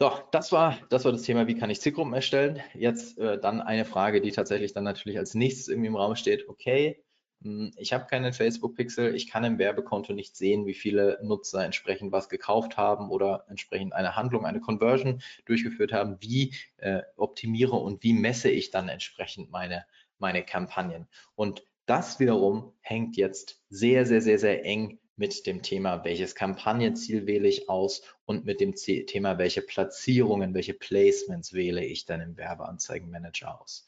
So, das war, das war das Thema, wie kann ich Zielgruppen erstellen. Jetzt äh, dann eine Frage, die tatsächlich dann natürlich als nächstes irgendwie im Raum steht. Okay, ich habe keinen Facebook-Pixel, ich kann im Werbekonto nicht sehen, wie viele Nutzer entsprechend was gekauft haben oder entsprechend eine Handlung, eine Conversion durchgeführt haben. Wie äh, optimiere und wie messe ich dann entsprechend meine, meine Kampagnen? Und das wiederum hängt jetzt sehr, sehr, sehr, sehr eng mit dem Thema, welches Kampagnenziel wähle ich aus und mit dem Thema, welche Platzierungen, welche Placements wähle ich dann im Werbeanzeigenmanager aus.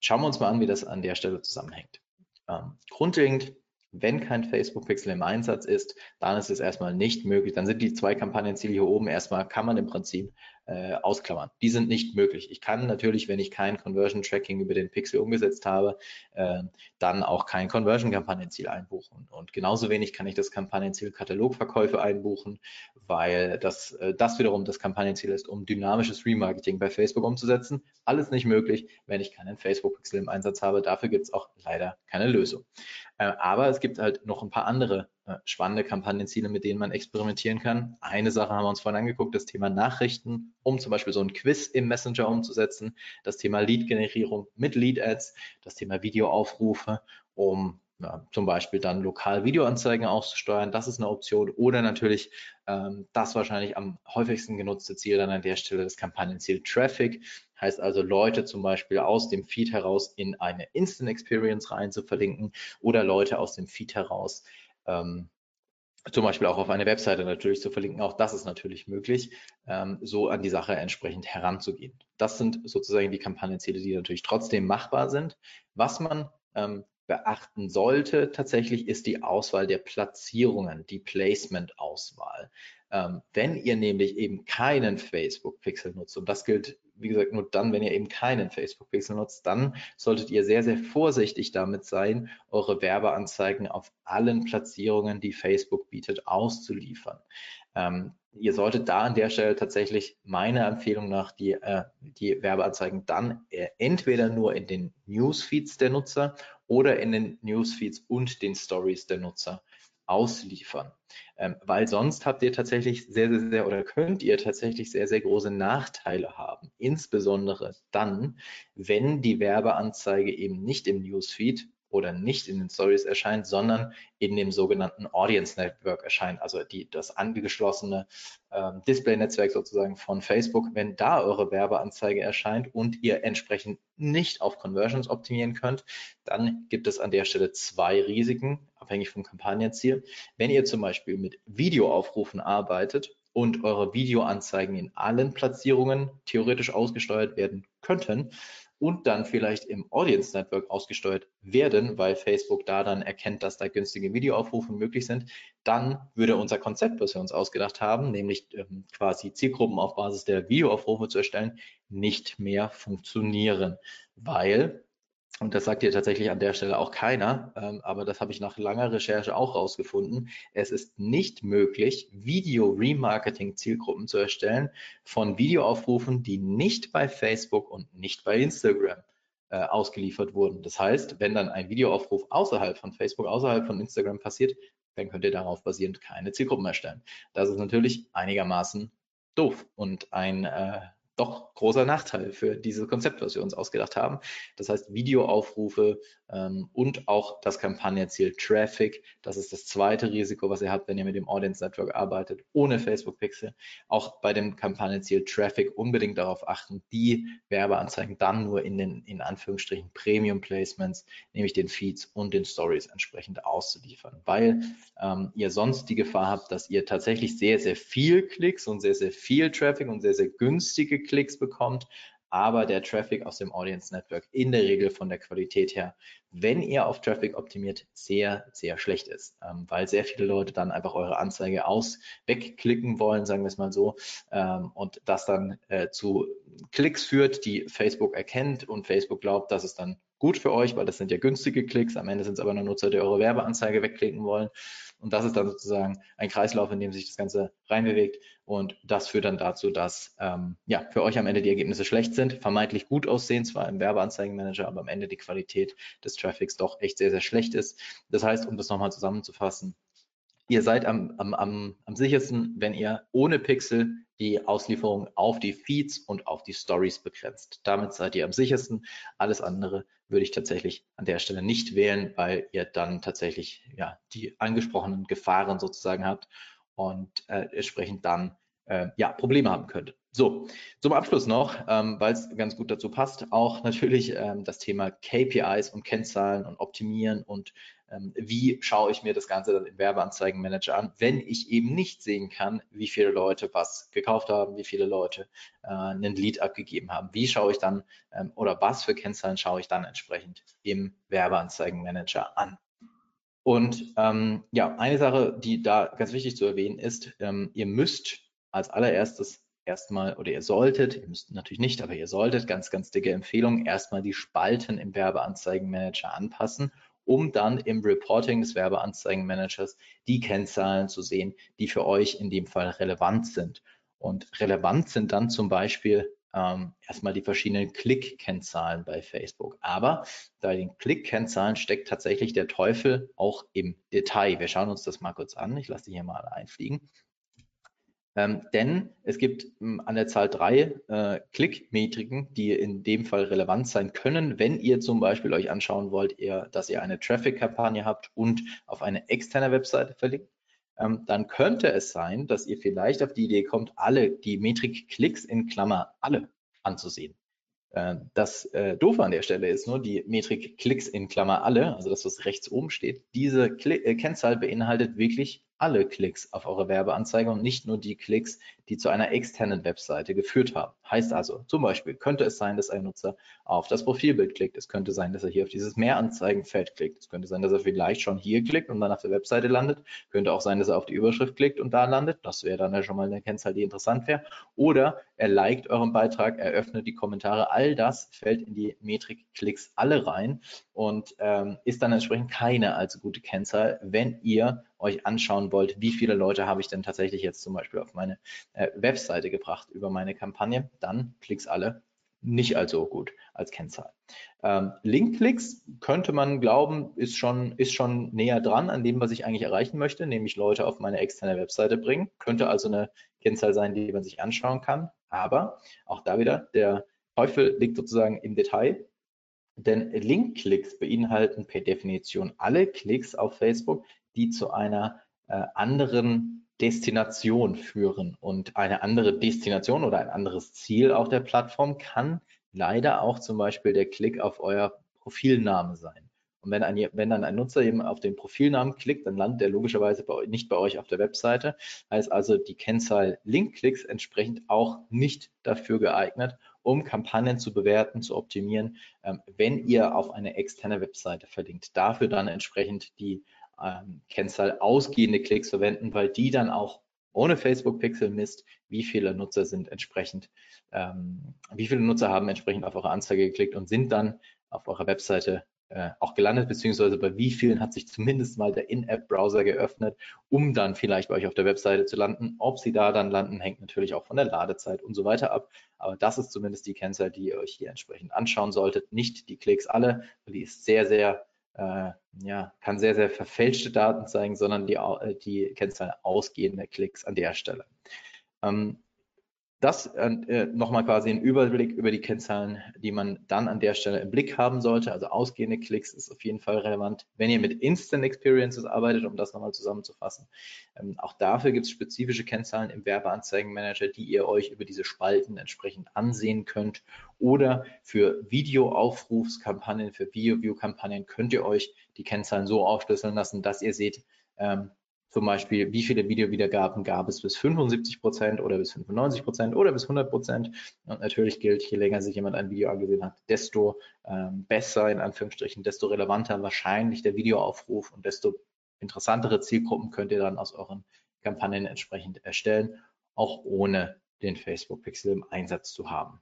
Schauen wir uns mal an, wie das an der Stelle zusammenhängt. Ähm, grundlegend wenn kein Facebook-Pixel im Einsatz ist, dann ist es erstmal nicht möglich. Dann sind die zwei Kampagnenziele hier oben erstmal, kann man im Prinzip äh, ausklammern. Die sind nicht möglich. Ich kann natürlich, wenn ich kein Conversion Tracking über den Pixel umgesetzt habe, äh, dann auch kein Conversion Kampagnenziel einbuchen. Und genauso wenig kann ich das Kampagnenziel Katalogverkäufe einbuchen, weil das, äh, das wiederum das Kampagnenziel ist, um dynamisches Remarketing bei Facebook umzusetzen. Alles nicht möglich, wenn ich keinen Facebook Pixel im Einsatz habe. Dafür gibt es auch leider keine Lösung. Äh, aber es gibt halt noch ein paar andere spannende Kampagnenziele, mit denen man experimentieren kann. Eine Sache haben wir uns vorhin angeguckt, das Thema Nachrichten, um zum Beispiel so ein Quiz im Messenger umzusetzen, das Thema Lead-Generierung mit Lead-Ads, das Thema Videoaufrufe, um ja, zum Beispiel dann lokal Videoanzeigen auszusteuern, das ist eine Option. Oder natürlich ähm, das wahrscheinlich am häufigsten genutzte Ziel dann an der Stelle das Kampagnenziel Traffic. Heißt also Leute zum Beispiel aus dem Feed heraus in eine Instant Experience rein zu verlinken oder Leute aus dem Feed heraus ähm, zum Beispiel auch auf eine Webseite natürlich zu verlinken. Auch das ist natürlich möglich, ähm, so an die Sache entsprechend heranzugehen. Das sind sozusagen die Kampagnenziele, die natürlich trotzdem machbar sind. Was man ähm, beachten sollte tatsächlich ist die Auswahl der Platzierungen, die Placement-Auswahl. Ähm, wenn ihr nämlich eben keinen Facebook-Pixel nutzt, und das gilt, wie gesagt, nur dann, wenn ihr eben keinen Facebook-Pixel nutzt, dann solltet ihr sehr, sehr vorsichtig damit sein, eure Werbeanzeigen auf allen Platzierungen, die Facebook bietet, auszuliefern. Ähm, ihr solltet da an der Stelle tatsächlich meiner Empfehlung nach die, äh, die Werbeanzeigen dann äh, entweder nur in den Newsfeeds der Nutzer oder in den Newsfeeds und den Stories der Nutzer ausliefern. Ähm, weil sonst habt ihr tatsächlich sehr, sehr, sehr oder könnt ihr tatsächlich sehr, sehr große Nachteile haben. Insbesondere dann, wenn die Werbeanzeige eben nicht im Newsfeed oder nicht in den Stories erscheint, sondern in dem sogenannten Audience Network erscheint, also die, das angeschlossene ähm, Display-Netzwerk sozusagen von Facebook. Wenn da eure Werbeanzeige erscheint und ihr entsprechend nicht auf Conversions optimieren könnt, dann gibt es an der Stelle zwei Risiken, abhängig vom Kampagnenziel. Wenn ihr zum Beispiel mit Videoaufrufen arbeitet und eure Videoanzeigen in allen Platzierungen theoretisch ausgesteuert werden könnten, und dann vielleicht im Audience Network ausgesteuert werden, weil Facebook da dann erkennt, dass da günstige Videoaufrufe möglich sind, dann würde unser Konzept, was wir uns ausgedacht haben, nämlich ähm, quasi Zielgruppen auf Basis der Videoaufrufe zu erstellen, nicht mehr funktionieren, weil und das sagt dir tatsächlich an der Stelle auch keiner, ähm, aber das habe ich nach langer Recherche auch rausgefunden. Es ist nicht möglich, Video-Remarketing-Zielgruppen zu erstellen von Videoaufrufen, die nicht bei Facebook und nicht bei Instagram äh, ausgeliefert wurden. Das heißt, wenn dann ein Videoaufruf außerhalb von Facebook, außerhalb von Instagram passiert, dann könnt ihr darauf basierend keine Zielgruppen erstellen. Das ist natürlich einigermaßen doof und ein äh, doch großer Nachteil für dieses Konzept, was wir uns ausgedacht haben. Das heißt, Videoaufrufe ähm, und auch das Kampagnenziel Traffic. Das ist das zweite Risiko, was ihr habt, wenn ihr mit dem Audience Network arbeitet, ohne Facebook Pixel. Auch bei dem Kampagnenziel Traffic unbedingt darauf achten, die Werbeanzeigen dann nur in den, in Anführungsstrichen, Premium Placements, nämlich den Feeds und den Stories entsprechend auszuliefern, weil ähm, ihr sonst die Gefahr habt, dass ihr tatsächlich sehr, sehr viel Klicks und sehr, sehr viel Traffic und sehr, sehr günstige Klicks bekommt, aber der Traffic aus dem Audience Network in der Regel von der Qualität her wenn ihr auf Traffic optimiert, sehr, sehr schlecht ist, ähm, weil sehr viele Leute dann einfach eure Anzeige aus wegklicken wollen, sagen wir es mal so, ähm, und das dann äh, zu Klicks führt, die Facebook erkennt und Facebook glaubt, dass es dann gut für euch, weil das sind ja günstige Klicks. Am Ende sind es aber nur Nutzer, die eure Werbeanzeige wegklicken wollen. Und das ist dann sozusagen ein Kreislauf, in dem sich das Ganze reinbewegt. Und das führt dann dazu, dass ähm, ja, für euch am Ende die Ergebnisse schlecht sind, vermeintlich gut aussehen, zwar im Werbeanzeigenmanager, aber am Ende die Qualität des Traffics doch echt sehr, sehr schlecht ist. Das heißt, um das nochmal zusammenzufassen, ihr seid am, am, am, am sichersten, wenn ihr ohne Pixel die Auslieferung auf die Feeds und auf die Stories begrenzt. Damit seid ihr am sichersten. Alles andere würde ich tatsächlich an der Stelle nicht wählen, weil ihr dann tatsächlich ja, die angesprochenen Gefahren sozusagen habt und äh, entsprechend dann äh, ja, Probleme haben könnt. So, zum Abschluss noch, ähm, weil es ganz gut dazu passt, auch natürlich ähm, das Thema KPIs und Kennzahlen und Optimieren und ähm, wie schaue ich mir das Ganze dann im Werbeanzeigenmanager an, wenn ich eben nicht sehen kann, wie viele Leute was gekauft haben, wie viele Leute äh, einen Lead abgegeben haben. Wie schaue ich dann ähm, oder was für Kennzahlen schaue ich dann entsprechend im Werbeanzeigenmanager an? Und ähm, ja, eine Sache, die da ganz wichtig zu erwähnen ist, ähm, ihr müsst als allererstes erstmal oder ihr solltet, ihr müsst natürlich nicht, aber ihr solltet, ganz, ganz dicke Empfehlung, erstmal die Spalten im Werbeanzeigenmanager anpassen, um dann im Reporting des Werbeanzeigenmanagers die Kennzahlen zu sehen, die für euch in dem Fall relevant sind. Und relevant sind dann zum Beispiel ähm, erstmal die verschiedenen Klick-Kennzahlen bei Facebook. Aber bei den Klick-Kennzahlen steckt tatsächlich der Teufel auch im Detail. Wir schauen uns das mal kurz an. Ich lasse die hier mal einfliegen. Ähm, denn es gibt ähm, an der Zahl drei äh, Klickmetriken, die in dem Fall relevant sein können, wenn ihr zum Beispiel euch anschauen wollt, ihr, dass ihr eine Traffic-Kampagne habt und auf eine externe Webseite verlinkt. Ähm, dann könnte es sein, dass ihr vielleicht auf die Idee kommt, alle die Metrik Klicks in Klammer alle anzusehen. Äh, das äh, Doofe an der Stelle ist nur, die Metrik Klicks in Klammer alle, also das, was rechts oben steht, diese Kli äh, Kennzahl beinhaltet wirklich alle Klicks auf eure Werbeanzeige und nicht nur die Klicks, die zu einer externen Webseite geführt haben. Heißt also, zum Beispiel könnte es sein, dass ein Nutzer auf das Profilbild klickt. Es könnte sein, dass er hier auf dieses Mehranzeigenfeld klickt. Es könnte sein, dass er vielleicht schon hier klickt und dann auf der Webseite landet. Könnte auch sein, dass er auf die Überschrift klickt und da landet. Das wäre dann ja schon mal eine Kennzahl, die interessant wäre. Oder er liked euren Beitrag, er öffnet die Kommentare. All das fällt in die Metrik Klicks alle rein und ähm, ist dann entsprechend keine allzu gute Kennzahl, wenn ihr euch anschauen wollt, wie viele Leute habe ich denn tatsächlich jetzt zum Beispiel auf meine äh, Webseite gebracht über meine Kampagne, dann Klicks alle nicht allzu gut als Kennzahl. Ähm, Linkklicks könnte man glauben, ist schon, ist schon näher dran an dem, was ich eigentlich erreichen möchte, nämlich Leute auf meine externe Webseite bringen. Könnte also eine Kennzahl sein, die man sich anschauen kann. Aber auch da wieder, der Teufel liegt sozusagen im Detail. Denn Linkklicks beinhalten per Definition alle Klicks auf Facebook, die zu einer äh, anderen Destination führen. Und eine andere Destination oder ein anderes Ziel auf der Plattform kann leider auch zum Beispiel der Klick auf euer Profilname sein. Und wenn, ein, wenn dann ein Nutzer eben auf den Profilnamen klickt, dann landet er logischerweise bei, nicht bei euch auf der Webseite. Heißt also, die Kennzahl Linkklicks entsprechend auch nicht dafür geeignet, um Kampagnen zu bewerten, zu optimieren, ähm, wenn ihr auf eine externe Webseite verlinkt. Dafür dann entsprechend die ähm, Kennzahl ausgehende Klicks verwenden, weil die dann auch ohne Facebook Pixel misst, wie viele Nutzer sind entsprechend, ähm, wie viele Nutzer haben entsprechend auf eure Anzeige geklickt und sind dann auf eurer Webseite äh, auch gelandet, beziehungsweise bei wie vielen hat sich zumindest mal der In-App-Browser geöffnet, um dann vielleicht bei euch auf der Webseite zu landen. Ob sie da dann landen, hängt natürlich auch von der Ladezeit und so weiter ab. Aber das ist zumindest die Kennzahl, die ihr euch hier entsprechend anschauen solltet. Nicht die Klicks alle, weil die ist sehr, sehr äh, ja, kann sehr, sehr verfälschte Daten zeigen, sondern die, äh, die Kennzahl ausgehender Klicks an der Stelle. Ähm, das äh, nochmal quasi ein Überblick über die Kennzahlen, die man dann an der Stelle im Blick haben sollte. Also ausgehende Klicks ist auf jeden Fall relevant. Wenn ihr mit Instant Experiences arbeitet, um das nochmal zusammenzufassen, ähm, auch dafür gibt es spezifische Kennzahlen im Werbeanzeigenmanager, die ihr euch über diese Spalten entsprechend ansehen könnt. Oder für Videoaufrufskampagnen, für Video-View-Kampagnen könnt ihr euch die Kennzahlen so aufschlüsseln lassen, dass ihr seht, ähm, zum Beispiel, wie viele Videowiedergaben gab es bis 75 Prozent oder bis 95 Prozent oder bis 100 Prozent. Und natürlich gilt, je länger sich jemand ein Video angesehen hat, desto ähm, besser, in Anführungsstrichen, desto relevanter wahrscheinlich der Videoaufruf und desto interessantere Zielgruppen könnt ihr dann aus euren Kampagnen entsprechend erstellen, auch ohne den Facebook Pixel im Einsatz zu haben.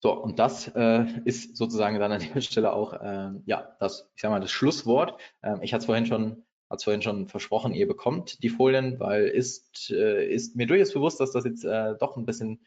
So, und das äh, ist sozusagen dann an der Stelle auch, äh, ja, das, ich sag mal, das Schlusswort. Ähm, ich hatte es vorhin schon hat es vorhin schon versprochen, ihr bekommt die Folien, weil ist, äh, ist mir durchaus bewusst, dass das jetzt äh, doch ein bisschen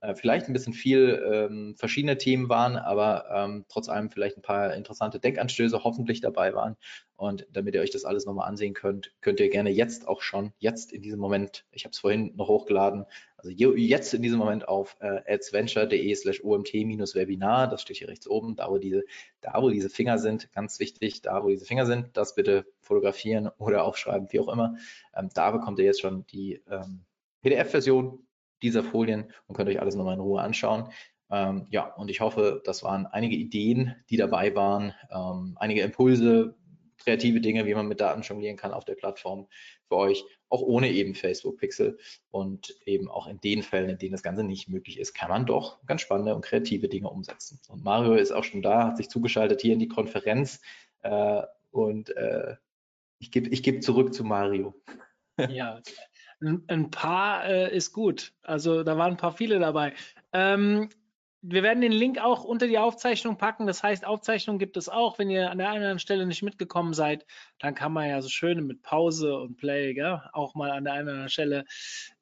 äh, vielleicht ein bisschen viel ähm, verschiedene Themen waren, aber ähm, trotz allem vielleicht ein paar interessante Denkanstöße hoffentlich dabei waren. Und damit ihr euch das alles nochmal ansehen könnt, könnt ihr gerne jetzt auch schon, jetzt in diesem Moment, ich habe es vorhin noch hochgeladen, also jetzt in diesem Moment auf äh, adsventure.de slash omt-webinar, das steht hier rechts oben, da wo, diese, da wo diese Finger sind, ganz wichtig, da wo diese Finger sind, das bitte fotografieren oder aufschreiben, wie auch immer. Ähm, da bekommt ihr jetzt schon die ähm, PDF-Version dieser Folien und könnt euch alles nochmal in Ruhe anschauen. Ähm, ja, und ich hoffe, das waren einige Ideen, die dabei waren, ähm, einige Impulse, kreative Dinge, wie man mit Daten jonglieren kann auf der Plattform für euch, auch ohne eben Facebook Pixel. Und eben auch in den Fällen, in denen das Ganze nicht möglich ist, kann man doch ganz spannende und kreative Dinge umsetzen. Und Mario ist auch schon da, hat sich zugeschaltet hier in die Konferenz. Äh, und äh, ich gebe ich geb zurück zu Mario. *laughs* Ja, ein, paar äh, ist gut. Also da waren ein paar viele dabei. Ähm, wir werden den Link auch unter die Aufzeichnung packen. Das heißt, Aufzeichnung gibt es auch. Wenn ihr an der einen oder anderen Stelle nicht mitgekommen seid, dann kann man ja so schön mit Pause und Play gell, auch mal an der anderen Stelle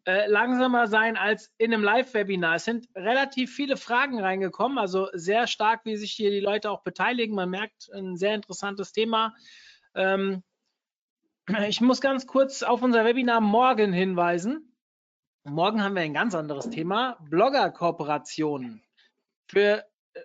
äh, langsamer sein als in einem Live-Webinar. Es sind relativ viele Fragen reingekommen, also sehr stark, wie sich hier die Leute auch beteiligen. Man merkt ein sehr interessantes Thema. Ähm, ich muss ganz kurz auf unser Webinar morgen hinweisen. Morgen haben wir ein ganz anderes Thema, Blogger-Kooperationen. Für äh,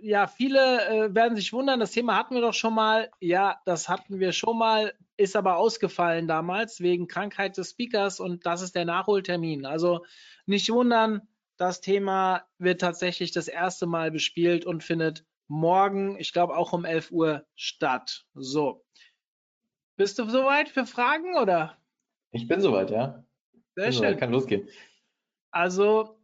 ja, viele äh, werden sich wundern, das Thema hatten wir doch schon mal. Ja, das hatten wir schon mal, ist aber ausgefallen damals wegen Krankheit des Speakers und das ist der Nachholtermin. Also nicht wundern, das Thema wird tatsächlich das erste Mal bespielt und findet morgen, ich glaube auch um 11 Uhr statt. So, bist du soweit für Fragen oder? Ich bin soweit, ja. Sehr bin schön. Soweit, kann losgehen. Also,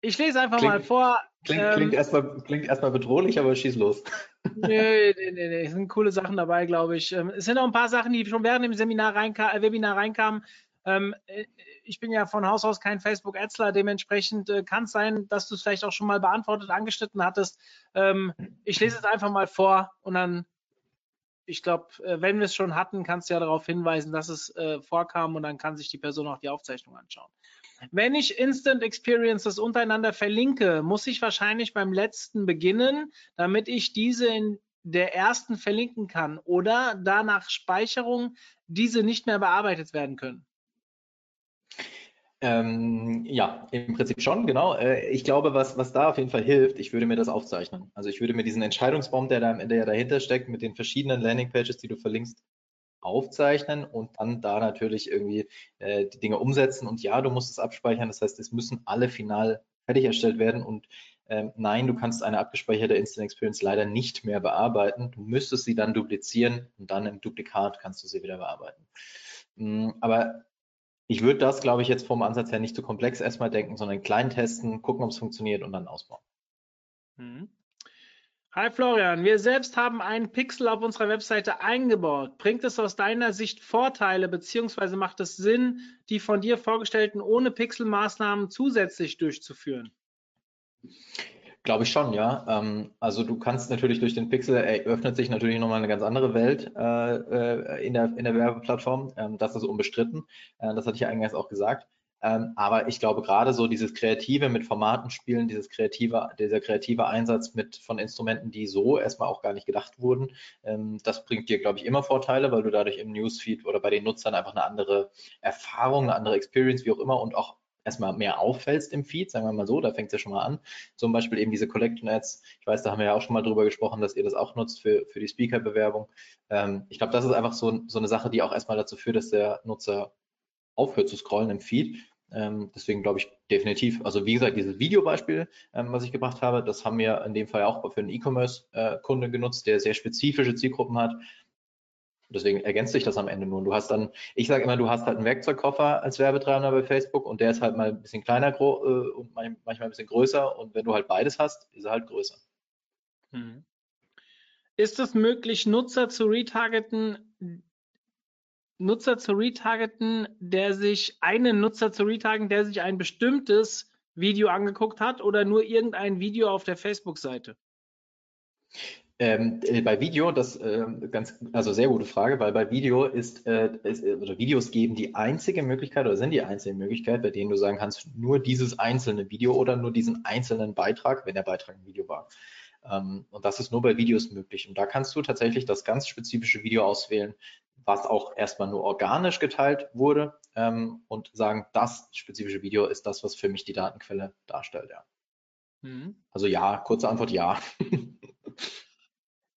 ich lese einfach klingt, mal vor. Klingt, ähm, klingt, erstmal, klingt erstmal bedrohlich, aber schieß los. *laughs* Nee, nee, nee, nee. Es sind coole Sachen dabei, glaube ich. Ähm, es sind auch ein paar Sachen, die schon während dem Seminar reinka äh, Webinar reinkamen. Ähm, äh, ich bin ja von Haus aus kein Facebook-Adsler, dementsprechend äh, kann es sein, dass du es vielleicht auch schon mal beantwortet, angeschnitten hattest. Ähm, ich lese es einfach mal vor und dann ich glaube, wenn wir es schon hatten, kannst du ja darauf hinweisen, dass es vorkam und dann kann sich die Person auch die Aufzeichnung anschauen. Wenn ich Instant Experiences untereinander verlinke, muss ich wahrscheinlich beim letzten beginnen, damit ich diese in der ersten verlinken kann oder danach Speicherung diese nicht mehr bearbeitet werden können. Ähm, ja, im Prinzip schon, genau. Äh, ich glaube, was, was da auf jeden Fall hilft, ich würde mir das aufzeichnen. Also ich würde mir diesen Entscheidungsbaum, der da ja dahinter steckt, mit den verschiedenen Landingpages, die du verlinkst, aufzeichnen und dann da natürlich irgendwie äh, die Dinge umsetzen. Und ja, du musst es abspeichern. Das heißt, es müssen alle final fertig erstellt werden. Und ähm, nein, du kannst eine abgespeicherte Instant Experience leider nicht mehr bearbeiten. Du müsstest sie dann duplizieren und dann im Duplikat kannst du sie wieder bearbeiten. Mm, aber ich würde das, glaube ich, jetzt vom Ansatz her nicht zu komplex erstmal denken, sondern klein testen, gucken, ob es funktioniert und dann ausbauen. Mhm. Hi Florian, wir selbst haben einen Pixel auf unserer Webseite eingebaut. Bringt es aus deiner Sicht Vorteile beziehungsweise macht es Sinn, die von dir vorgestellten ohne Pixel-Maßnahmen zusätzlich durchzuführen? Glaube ich schon, ja. Ähm, also du kannst natürlich durch den Pixel eröffnet sich natürlich nochmal eine ganz andere Welt äh, äh, in, der, in der Werbeplattform. Ähm, das ist unbestritten. Äh, das hatte ich ja eingangs auch gesagt. Ähm, aber ich glaube gerade so dieses kreative mit Formaten spielen, dieses kreative, dieser kreative Einsatz mit von Instrumenten, die so erstmal auch gar nicht gedacht wurden, ähm, das bringt dir, glaube ich, immer Vorteile, weil du dadurch im Newsfeed oder bei den Nutzern einfach eine andere Erfahrung, eine andere Experience, wie auch immer und auch erstmal mehr auffällst im Feed, sagen wir mal so, da fängt es ja schon mal an. Zum Beispiel eben diese Collection Ads. Ich weiß, da haben wir ja auch schon mal drüber gesprochen, dass ihr das auch nutzt für, für die Speaker-Bewerbung. Ähm, ich glaube, das ist einfach so, so eine Sache, die auch erstmal dazu führt, dass der Nutzer aufhört zu scrollen im Feed. Ähm, deswegen glaube ich definitiv, also wie gesagt, dieses Videobeispiel, ähm, was ich gebracht habe, das haben wir in dem Fall auch für einen E-Commerce-Kunde äh, genutzt, der sehr spezifische Zielgruppen hat deswegen ergänzt sich das am Ende nur. Du hast dann, ich sage immer, du hast halt einen Werkzeugkoffer als Werbetreibender bei Facebook und der ist halt mal ein bisschen kleiner äh, und manchmal ein bisschen größer und wenn du halt beides hast, ist er halt größer. Mhm. Ist es möglich, Nutzer zu retargeten, Nutzer zu retargeten, der sich, einen Nutzer zu retargeten, der sich ein bestimmtes Video angeguckt hat oder nur irgendein Video auf der Facebook-Seite? Ähm, äh, bei Video, das äh, ganz, also sehr gute Frage, weil bei Video ist, äh, ist, oder Videos geben die einzige Möglichkeit oder sind die einzige Möglichkeit, bei denen du sagen kannst, nur dieses einzelne Video oder nur diesen einzelnen Beitrag, wenn der Beitrag ein Video war. Ähm, und das ist nur bei Videos möglich. Und da kannst du tatsächlich das ganz spezifische Video auswählen, was auch erstmal nur organisch geteilt wurde ähm, und sagen, das spezifische Video ist das, was für mich die Datenquelle darstellt. Ja. Mhm. Also ja, kurze Antwort ja. *laughs*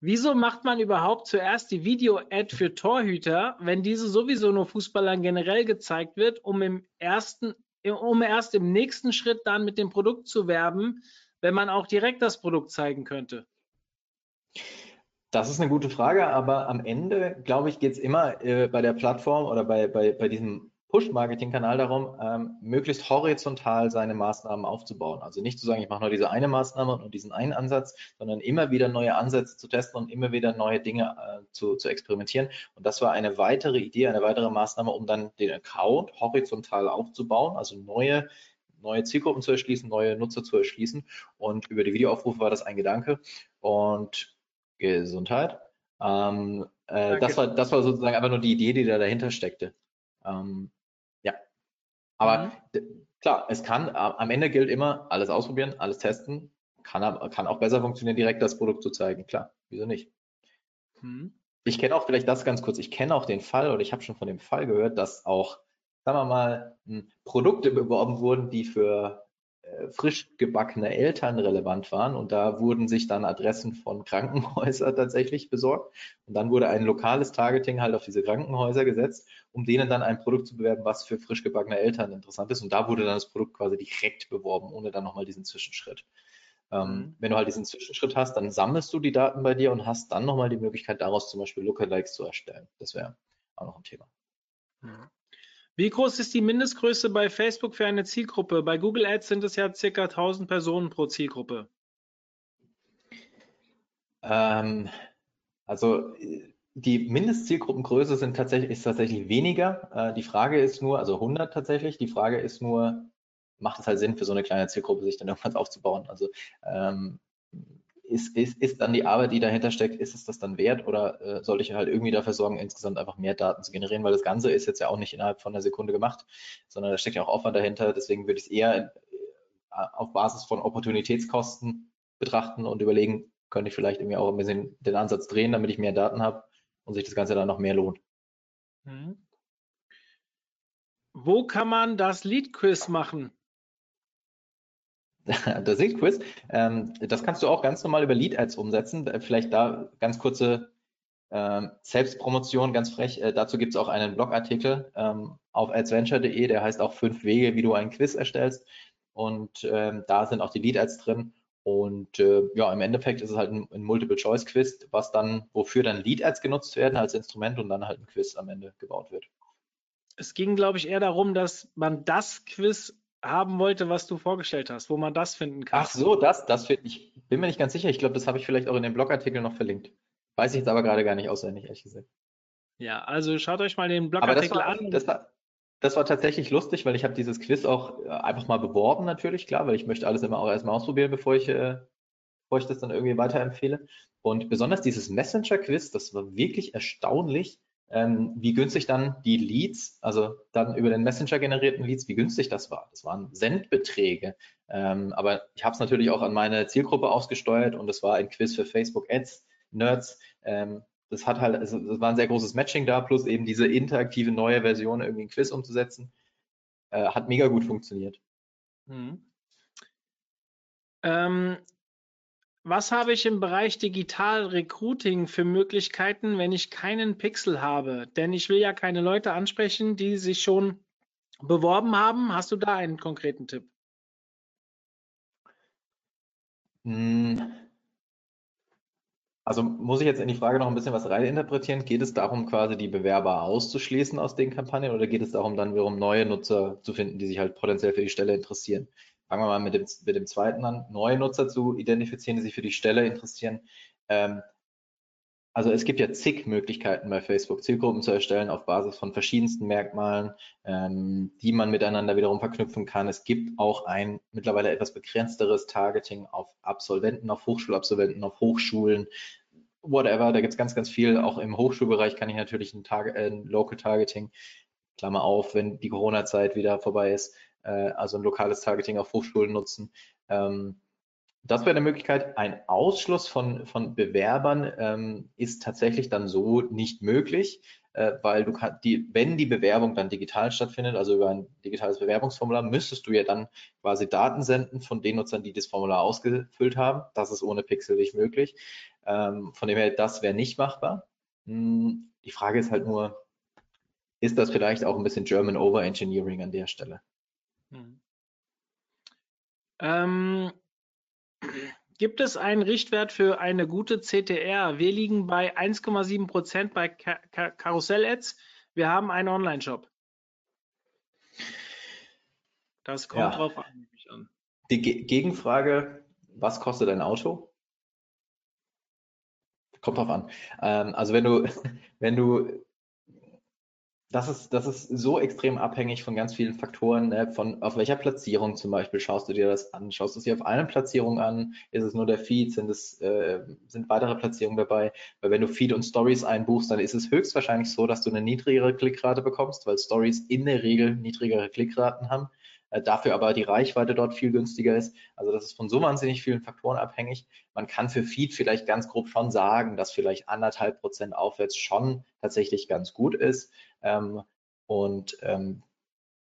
Wieso macht man überhaupt zuerst die Video-Ad für Torhüter, wenn diese sowieso nur Fußballern generell gezeigt wird, um im ersten, um erst im nächsten Schritt dann mit dem Produkt zu werben, wenn man auch direkt das Produkt zeigen könnte? Das ist eine gute Frage, aber am Ende, glaube ich, geht es immer äh, bei der Plattform oder bei, bei, bei diesem Push-Marketing-Kanal darum, ähm, möglichst horizontal seine Maßnahmen aufzubauen. Also nicht zu sagen, ich mache nur diese eine Maßnahme und diesen einen Ansatz, sondern immer wieder neue Ansätze zu testen und immer wieder neue Dinge äh, zu, zu experimentieren. Und das war eine weitere Idee, eine weitere Maßnahme, um dann den Account horizontal aufzubauen, also neue neue Zielgruppen zu erschließen, neue Nutzer zu erschließen. Und über die Videoaufrufe war das ein Gedanke. Und Gesundheit. Ähm, äh, das, war, das war sozusagen einfach nur die Idee, die da dahinter steckte. Ähm, ja. Aber mhm. klar, es kann, am Ende gilt immer, alles ausprobieren, alles testen. Kann, kann auch besser funktionieren, direkt das Produkt zu zeigen. Klar, wieso nicht? Mhm. Ich kenne auch vielleicht das ganz kurz. Ich kenne auch den Fall oder ich habe schon von dem Fall gehört, dass auch sagen wir mal, hm, Produkte beworben wurden, die für frisch gebackene Eltern relevant waren. Und da wurden sich dann Adressen von Krankenhäusern *laughs* tatsächlich besorgt. Und dann wurde ein lokales Targeting halt auf diese Krankenhäuser gesetzt, um denen dann ein Produkt zu bewerben, was für frisch gebackene Eltern interessant ist. Und da wurde dann das Produkt quasi direkt beworben, ohne dann nochmal diesen Zwischenschritt. Ähm, mhm. wenn du halt diesen Zwischenschritt hast, dann sammelst du die Daten bei dir und hast dann nochmal die Möglichkeit, daraus zum Beispiel Lookalikes zu erstellen. Das wäre auch noch ein Thema. Mhm. Wie groß ist die Mindestgröße bei Facebook für eine Zielgruppe? Bei Google Ads sind es ja circa 1000 Personen pro Zielgruppe. Ähm, also die Mindestzielgruppengröße sind tatsächlich, ist tatsächlich weniger. Äh, die Frage ist nur, also 100 tatsächlich, die Frage ist nur, macht es halt Sinn für so eine kleine Zielgruppe, sich dann irgendwas aufzubauen? Also ähm, ist, ist, ist dann die Arbeit, die dahinter steckt, ist es das dann wert oder äh, soll ich halt irgendwie dafür sorgen, insgesamt einfach mehr Daten zu generieren, weil das Ganze ist jetzt ja auch nicht innerhalb von einer Sekunde gemacht, sondern da steckt ja auch Aufwand dahinter. Deswegen würde ich es eher äh, auf Basis von Opportunitätskosten betrachten und überlegen, könnte ich vielleicht irgendwie auch ein bisschen den Ansatz drehen, damit ich mehr Daten habe und sich das Ganze dann noch mehr lohnt. Mhm. Wo kann man das Lead-Quiz machen? *laughs* der Sync-Quiz. Ähm, das kannst du auch ganz normal über Lead-Ads umsetzen. Vielleicht da ganz kurze ähm, Selbstpromotion, ganz frech. Äh, dazu gibt es auch einen Blogartikel ähm, auf adsventure.de, der heißt auch fünf Wege, wie du einen Quiz erstellst. Und ähm, da sind auch die Lead-Ads drin. Und äh, ja, im Endeffekt ist es halt ein, ein Multiple-Choice-Quiz, was dann, wofür dann Lead-Ads genutzt werden als Instrument und dann halt ein Quiz am Ende gebaut wird. Es ging, glaube ich, eher darum, dass man das Quiz haben wollte, was du vorgestellt hast, wo man das finden kann. Ach so, das, das finde ich, bin mir nicht ganz sicher. Ich glaube, das habe ich vielleicht auch in dem Blogartikel noch verlinkt. Weiß ich jetzt aber gerade gar nicht auswendig, ehrlich gesagt. Ja, also schaut euch mal den Blogartikel war, an. Das war, das war tatsächlich lustig, weil ich habe dieses Quiz auch äh, einfach mal beworben, natürlich, klar, weil ich möchte alles immer auch erstmal ausprobieren, bevor ich, äh, bevor ich das dann irgendwie weiterempfehle. Und besonders dieses Messenger-Quiz, das war wirklich erstaunlich, ähm, wie günstig dann die Leads, also dann über den Messenger generierten Leads, wie günstig das war. Das waren Sendbeträge. Ähm, aber ich habe es natürlich auch an meine Zielgruppe ausgesteuert und es war ein Quiz für Facebook Ads, Nerds. Ähm, das hat halt, also das war ein sehr großes Matching da, plus eben diese interaktive neue Version irgendwie ein Quiz umzusetzen. Äh, hat mega gut funktioniert. Mhm. Ähm, was habe ich im Bereich Digital Recruiting für Möglichkeiten, wenn ich keinen Pixel habe? Denn ich will ja keine Leute ansprechen, die sich schon beworben haben. Hast du da einen konkreten Tipp? Hm. Also muss ich jetzt in die Frage noch ein bisschen was reininterpretieren? Geht es darum, quasi die Bewerber auszuschließen aus den Kampagnen oder geht es darum, dann wiederum neue Nutzer zu finden, die sich halt potenziell für die Stelle interessieren? Fangen wir mal mit dem, mit dem zweiten an, neue Nutzer zu identifizieren, die sich für die Stelle interessieren. Ähm, also es gibt ja zig Möglichkeiten bei Facebook, Zielgruppen zu erstellen auf Basis von verschiedensten Merkmalen, ähm, die man miteinander wiederum verknüpfen kann. Es gibt auch ein mittlerweile etwas begrenzteres Targeting auf Absolventen, auf Hochschulabsolventen, auf Hochschulen, whatever. Da gibt es ganz, ganz viel. Auch im Hochschulbereich kann ich natürlich ein, Target, äh, ein Local Targeting, Klammer auf, wenn die Corona-Zeit wieder vorbei ist, äh, also ein lokales Targeting auf Hochschulen nutzen. Ähm, das wäre eine Möglichkeit. Ein Ausschluss von, von Bewerbern ähm, ist tatsächlich dann so nicht möglich, äh, weil du kannst die, wenn die Bewerbung dann digital stattfindet, also über ein digitales Bewerbungsformular, müsstest du ja dann quasi Daten senden von den Nutzern, die das Formular ausgefüllt haben. Das ist ohne Pixel nicht möglich. Ähm, von dem her, das wäre nicht machbar. Hm, die Frage ist halt nur, ist das vielleicht auch ein bisschen German Overengineering an der Stelle? Hm. Ähm, Gibt es einen Richtwert für eine gute CTR? Wir liegen bei 1,7 Prozent bei Karussell-Ads. Wir haben einen Online-Shop. Das kommt ja. drauf an. Die Ge Gegenfrage, was kostet ein Auto? Kommt drauf an. Ähm, also wenn du, *laughs* wenn du das ist, das ist so extrem abhängig von ganz vielen Faktoren, ne? von auf welcher Platzierung zum Beispiel schaust du dir das an? Schaust du es dir auf eine Platzierung an? Ist es nur der Feed? Sind es äh, sind weitere Platzierungen dabei? Weil wenn du Feed und Stories einbuchst, dann ist es höchstwahrscheinlich so, dass du eine niedrigere Klickrate bekommst, weil Stories in der Regel niedrigere Klickraten haben. Äh, dafür aber die Reichweite dort viel günstiger ist. Also das ist von so wahnsinnig vielen Faktoren abhängig. Man kann für Feed vielleicht ganz grob schon sagen, dass vielleicht anderthalb Prozent aufwärts schon tatsächlich ganz gut ist. Ähm, und ähm,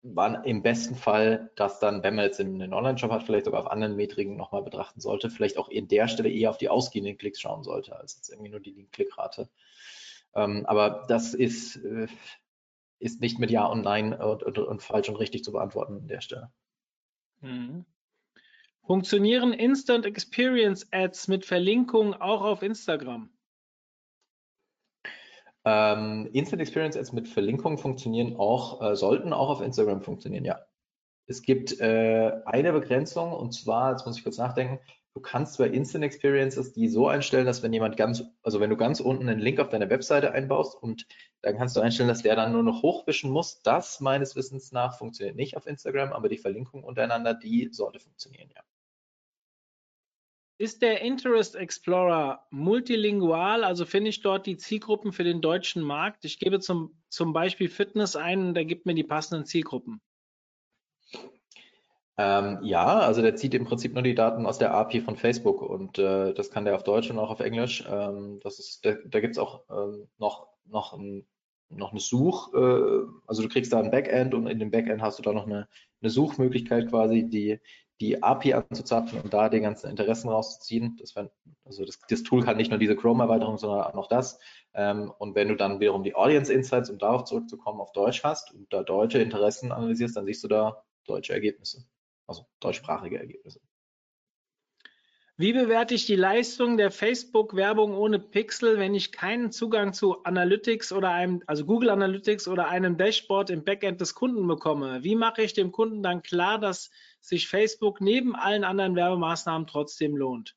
man im besten Fall das dann, wenn man jetzt einen Online-Shop hat, vielleicht sogar auf anderen Metriken nochmal betrachten sollte, vielleicht auch in der Stelle eher auf die ausgehenden Klicks schauen sollte, als jetzt irgendwie nur die Klickrate. Ähm, aber das ist, äh, ist nicht mit Ja und Nein und, und, und falsch und richtig zu beantworten an der Stelle. Mhm. Funktionieren Instant Experience Ads mit Verlinkung auch auf Instagram? Ähm, Instant Experience Ads mit Verlinkung funktionieren auch, äh, sollten auch auf Instagram funktionieren, ja. Es gibt äh, eine Begrenzung und zwar, jetzt muss ich kurz nachdenken, Du kannst bei Instant Experiences die so einstellen, dass wenn jemand ganz, also wenn du ganz unten einen Link auf deine Webseite einbaust und dann kannst du einstellen, dass der dann nur noch hochwischen muss. Das meines Wissens nach funktioniert nicht auf Instagram, aber die Verlinkung untereinander, die sollte funktionieren, ja. Ist der Interest Explorer multilingual? Also finde ich dort die Zielgruppen für den deutschen Markt? Ich gebe zum, zum Beispiel Fitness ein und der gibt mir die passenden Zielgruppen. Ähm, ja, also der zieht im Prinzip nur die Daten aus der API von Facebook und äh, das kann der auf Deutsch und auch auf Englisch. Ähm, das ist, da, da gibt es auch ähm, noch, noch, ein, noch eine Such, äh, also du kriegst da ein Backend und in dem Backend hast du da noch eine, eine Suchmöglichkeit quasi, die, die API anzuzapfen und da die ganzen Interessen rauszuziehen. Das wär, also das, das, Tool kann nicht nur diese Chrome-Erweiterung, sondern auch noch das. Ähm, und wenn du dann wiederum die Audience Insights, um darauf zurückzukommen, auf Deutsch hast und da deutsche Interessen analysierst, dann siehst du da deutsche Ergebnisse also deutschsprachige Ergebnisse. Wie bewerte ich die Leistung der Facebook-Werbung ohne Pixel, wenn ich keinen Zugang zu Analytics oder einem, also Google Analytics oder einem Dashboard im Backend des Kunden bekomme? Wie mache ich dem Kunden dann klar, dass sich Facebook neben allen anderen Werbemaßnahmen trotzdem lohnt?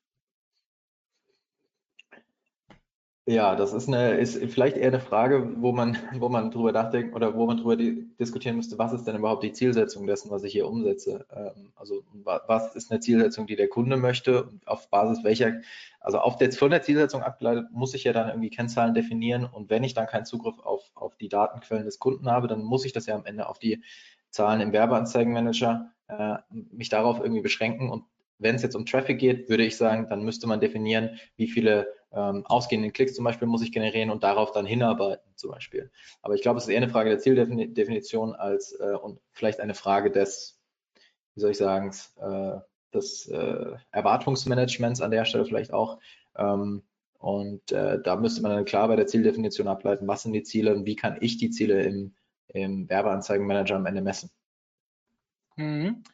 Ja, das ist eine, ist vielleicht eher eine Frage, wo man, wo man drüber nachdenkt oder wo man drüber diskutieren müsste, was ist denn überhaupt die Zielsetzung dessen, was ich hier umsetze? Ähm, also was ist eine Zielsetzung, die der Kunde möchte und auf Basis welcher, also auf der, von der Zielsetzung abgeleitet, muss ich ja dann irgendwie Kennzahlen definieren und wenn ich dann keinen Zugriff auf, auf die Datenquellen des Kunden habe, dann muss ich das ja am Ende auf die Zahlen im Werbeanzeigenmanager äh, mich darauf irgendwie beschränken und wenn es jetzt um Traffic geht, würde ich sagen, dann müsste man definieren, wie viele ähm, ausgehenden Klicks zum Beispiel muss ich generieren und darauf dann hinarbeiten zum Beispiel. Aber ich glaube, es ist eher eine Frage der Zieldefinition als äh, und vielleicht eine Frage des, wie soll ich sagen, äh, des äh, Erwartungsmanagements an der Stelle vielleicht auch. Ähm, und äh, da müsste man dann klar bei der Zieldefinition ableiten, was sind die Ziele und wie kann ich die Ziele im, im Werbeanzeigenmanager am Ende messen. Mhm.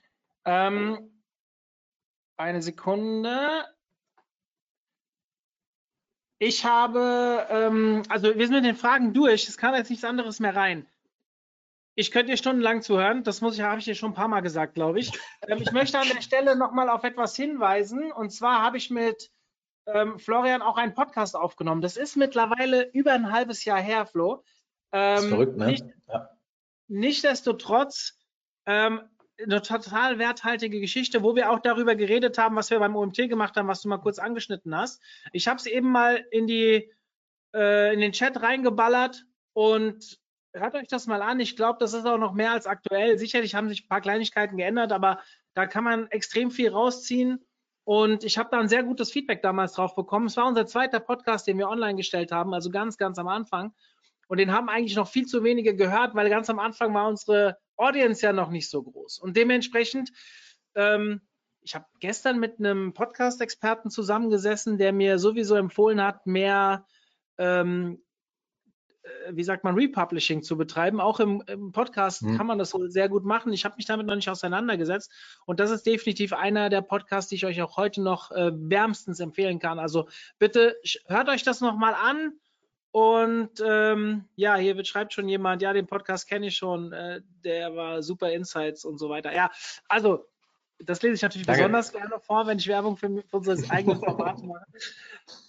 Ähm, eine Sekunde. Ich habe, ähm, also wir sind mit den Fragen durch. Es kam jetzt nichts anderes mehr rein. Ich könnte dir stundenlang zuhören. Das muss ich, habe ich dir schon ein paar Mal gesagt, glaube ich. Ähm, ich möchte an der Stelle nochmal auf etwas hinweisen. Und zwar habe ich mit ähm, Florian auch einen Podcast aufgenommen. Das ist mittlerweile über ein halbes Jahr her, Flo. Das ist Ähm, verrückt, ne? Nicht, Ja. Nichtsdestotrotz ähm, eine total werthaltige Geschichte, wo wir auch darüber geredet haben, was wir beim OMT gemacht haben, was du mal kurz angeschnitten hast. Ich habe es eben mal in die äh, in den Chat reingeballert und hört euch das mal an. Ich glaube, das ist auch noch mehr als aktuell. Sicherlich haben sich ein paar Kleinigkeiten geändert, aber da kann man extrem viel rausziehen. Und ich habe da ein sehr gutes Feedback damals drauf bekommen. Es war unser zweiter Podcast, den wir online gestellt haben, also ganz, ganz am Anfang. Und den haben eigentlich noch viel zu wenige gehört, weil ganz am Anfang war unsere Audience ja noch nicht so groß. Und dementsprechend, ähm, ich habe gestern mit einem Podcast-Experten zusammengesessen, der mir sowieso empfohlen hat, mehr, ähm, äh, wie sagt man, Republishing zu betreiben. Auch im, im Podcast Hm. kann man das wohl sehr gut machen. Ich habe mich damit noch nicht auseinandergesetzt. Und das ist definitiv einer der Podcasts, die ich euch auch heute noch äh, wärmstens empfehlen kann. Also bitte hört euch das nochmal an. Und ähm, ja, hier schreibt schon jemand, ja, den Podcast kenne ich schon, äh, der war super Insights und so weiter. Ja, also das lese ich natürlich Danke. besonders gerne vor, wenn ich Werbung für, für unser eigenes Format mache.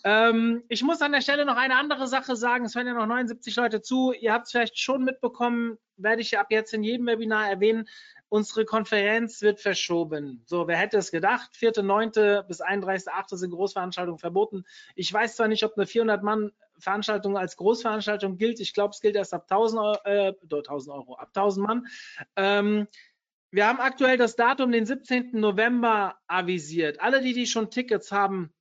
Ähm, ich muss an der Stelle noch eine andere Sache sagen. Es hören ja noch 79 Leute zu. Ihr habt es vielleicht schon mitbekommen, werde ich ab jetzt in jedem Webinar erwähnen. Unsere Konferenz wird verschoben. So, wer hätte es gedacht? 4.9. bis 31.8. sind Großveranstaltungen verboten. Ich weiß zwar nicht, ob eine 400-Mann-Veranstaltung als Großveranstaltung gilt. Ich glaube, es gilt erst ab 1000 Euro, äh, doch, 1000 Euro, ab 1000 Mann. Ähm, wir haben aktuell das Datum, den 17. November, avisiert. Alle, die, die schon Tickets haben,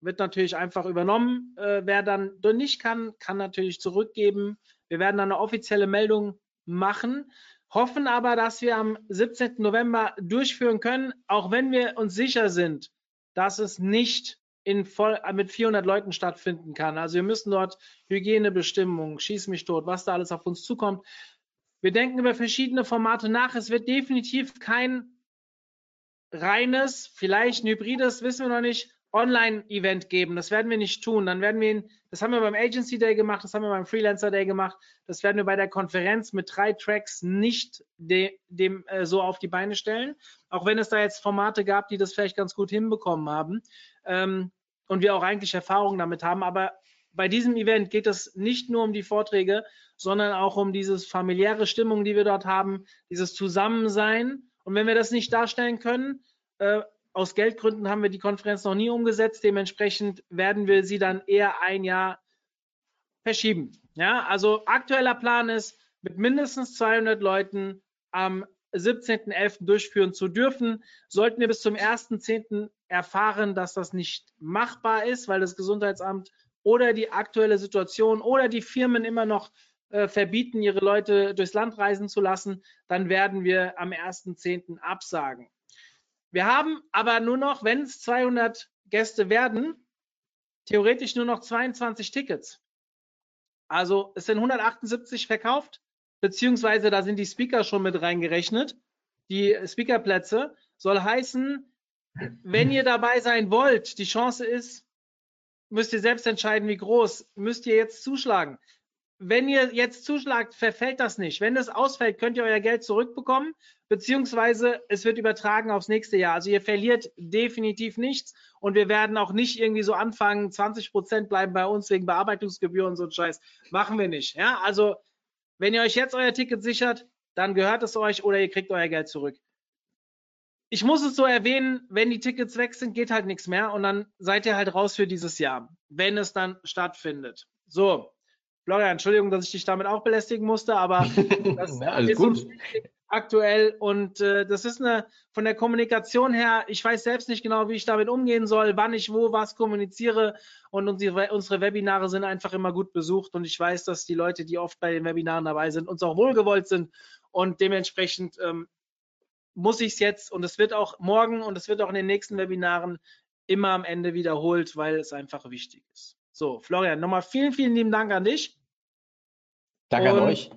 wird natürlich einfach übernommen. Äh, wer dann nicht kann, kann natürlich zurückgeben. Wir werden dann eine offizielle Meldung machen, hoffen aber, dass wir am 17. November durchführen können, auch wenn wir uns sicher sind, dass es nicht in voll, mit 400 Leuten stattfinden kann. Also wir müssen dort Hygienebestimmungen, schieß mich tot, was da alles auf uns zukommt. Wir denken über verschiedene Formate nach. Es wird definitiv kein reines, vielleicht ein hybrides, wissen wir noch nicht, Online-Event geben. Das werden wir nicht tun. Dann werden wir ihn, das haben wir beim Agency Day gemacht, das haben wir beim Freelancer Day gemacht, das werden wir bei der Konferenz mit drei Tracks nicht de, dem äh, so auf die Beine stellen. Auch wenn es da jetzt Formate gab, die das vielleicht ganz gut hinbekommen haben ähm, und wir auch eigentlich Erfahrungen damit haben. Aber bei diesem Event geht es nicht nur um die Vorträge, sondern auch um dieses familiäre Stimmung, die wir dort haben, dieses Zusammensein. Und wenn wir das nicht darstellen können, äh, aus Geldgründen haben wir die Konferenz noch nie umgesetzt. Dementsprechend werden wir sie dann eher ein Jahr verschieben. Ja, also aktueller Plan ist, mit mindestens 200 Leuten am 17.11. durchführen zu dürfen. Sollten wir bis zum 1.10. erfahren, dass das nicht machbar ist, weil das Gesundheitsamt oder die aktuelle Situation oder die Firmen immer noch äh, verbieten, ihre Leute durchs Land reisen zu lassen, dann werden wir am 1.10. absagen. Wir haben aber nur noch, wenn es 200 Gäste werden, theoretisch nur noch 22 Tickets. Also es sind 178 verkauft, beziehungsweise da sind die Speaker schon mit reingerechnet. Die Speakerplätze soll heißen, wenn ihr dabei sein wollt, die Chance ist, müsst ihr selbst entscheiden, wie groß, müsst ihr jetzt zuschlagen. Wenn ihr jetzt zuschlagt, verfällt das nicht. Wenn es ausfällt, könnt ihr euer Geld zurückbekommen, beziehungsweise es wird übertragen aufs nächste Jahr. Also ihr verliert definitiv nichts und wir werden auch nicht irgendwie so anfangen, 20 Prozent bleiben bei uns wegen Bearbeitungsgebühren und so ein Scheiß. Machen wir nicht. Ja, also wenn ihr euch jetzt euer Ticket sichert, dann gehört es euch oder ihr kriegt euer Geld zurück. Ich muss es so erwähnen, wenn die Tickets weg sind, geht halt nichts mehr und dann seid ihr halt raus für dieses Jahr, wenn es dann stattfindet. So, Florian, Entschuldigung, dass ich dich damit auch belästigen musste, aber *laughs* das Ja, ist gut. aktuell und äh, das ist eine von der Kommunikation her, ich weiß selbst nicht genau, wie ich damit umgehen soll, wann ich wo was kommuniziere und unsere, unsere Webinare sind einfach immer gut besucht und ich weiß, dass die Leute, die oft bei den Webinaren dabei sind, uns auch wohlgewollt sind und dementsprechend ähm, muss ich es jetzt und es wird auch morgen und es wird auch in den nächsten Webinaren immer am Ende wiederholt, weil es einfach wichtig ist. So, Florian, nochmal vielen, vielen lieben Dank an dich. Danke Und- an euch.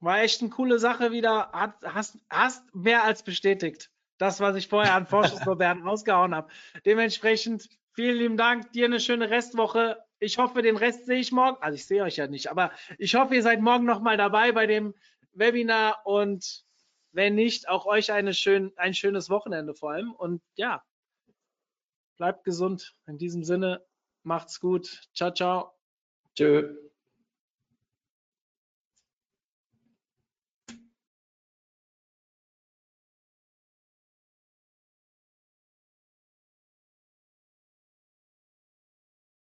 War echt eine coole Sache wieder. Hat, hast, hast mehr als bestätigt. Das, was ich vorher an *laughs* Vorschusslorbeeren rausgehauen habe. Dementsprechend vielen lieben Dank. Dir eine schöne Restwoche ich hoffe, den Rest sehe ich morgen. Also ich sehe euch ja nicht, aber ich hoffe, ihr seid morgen nochmal dabei bei dem Webinar und wenn nicht, auch euch eine schön, ein schönes Wochenende vor allem. Und ja, bleibt gesund. In diesem Sinne, macht's gut. Ciao, ciao. Tschö.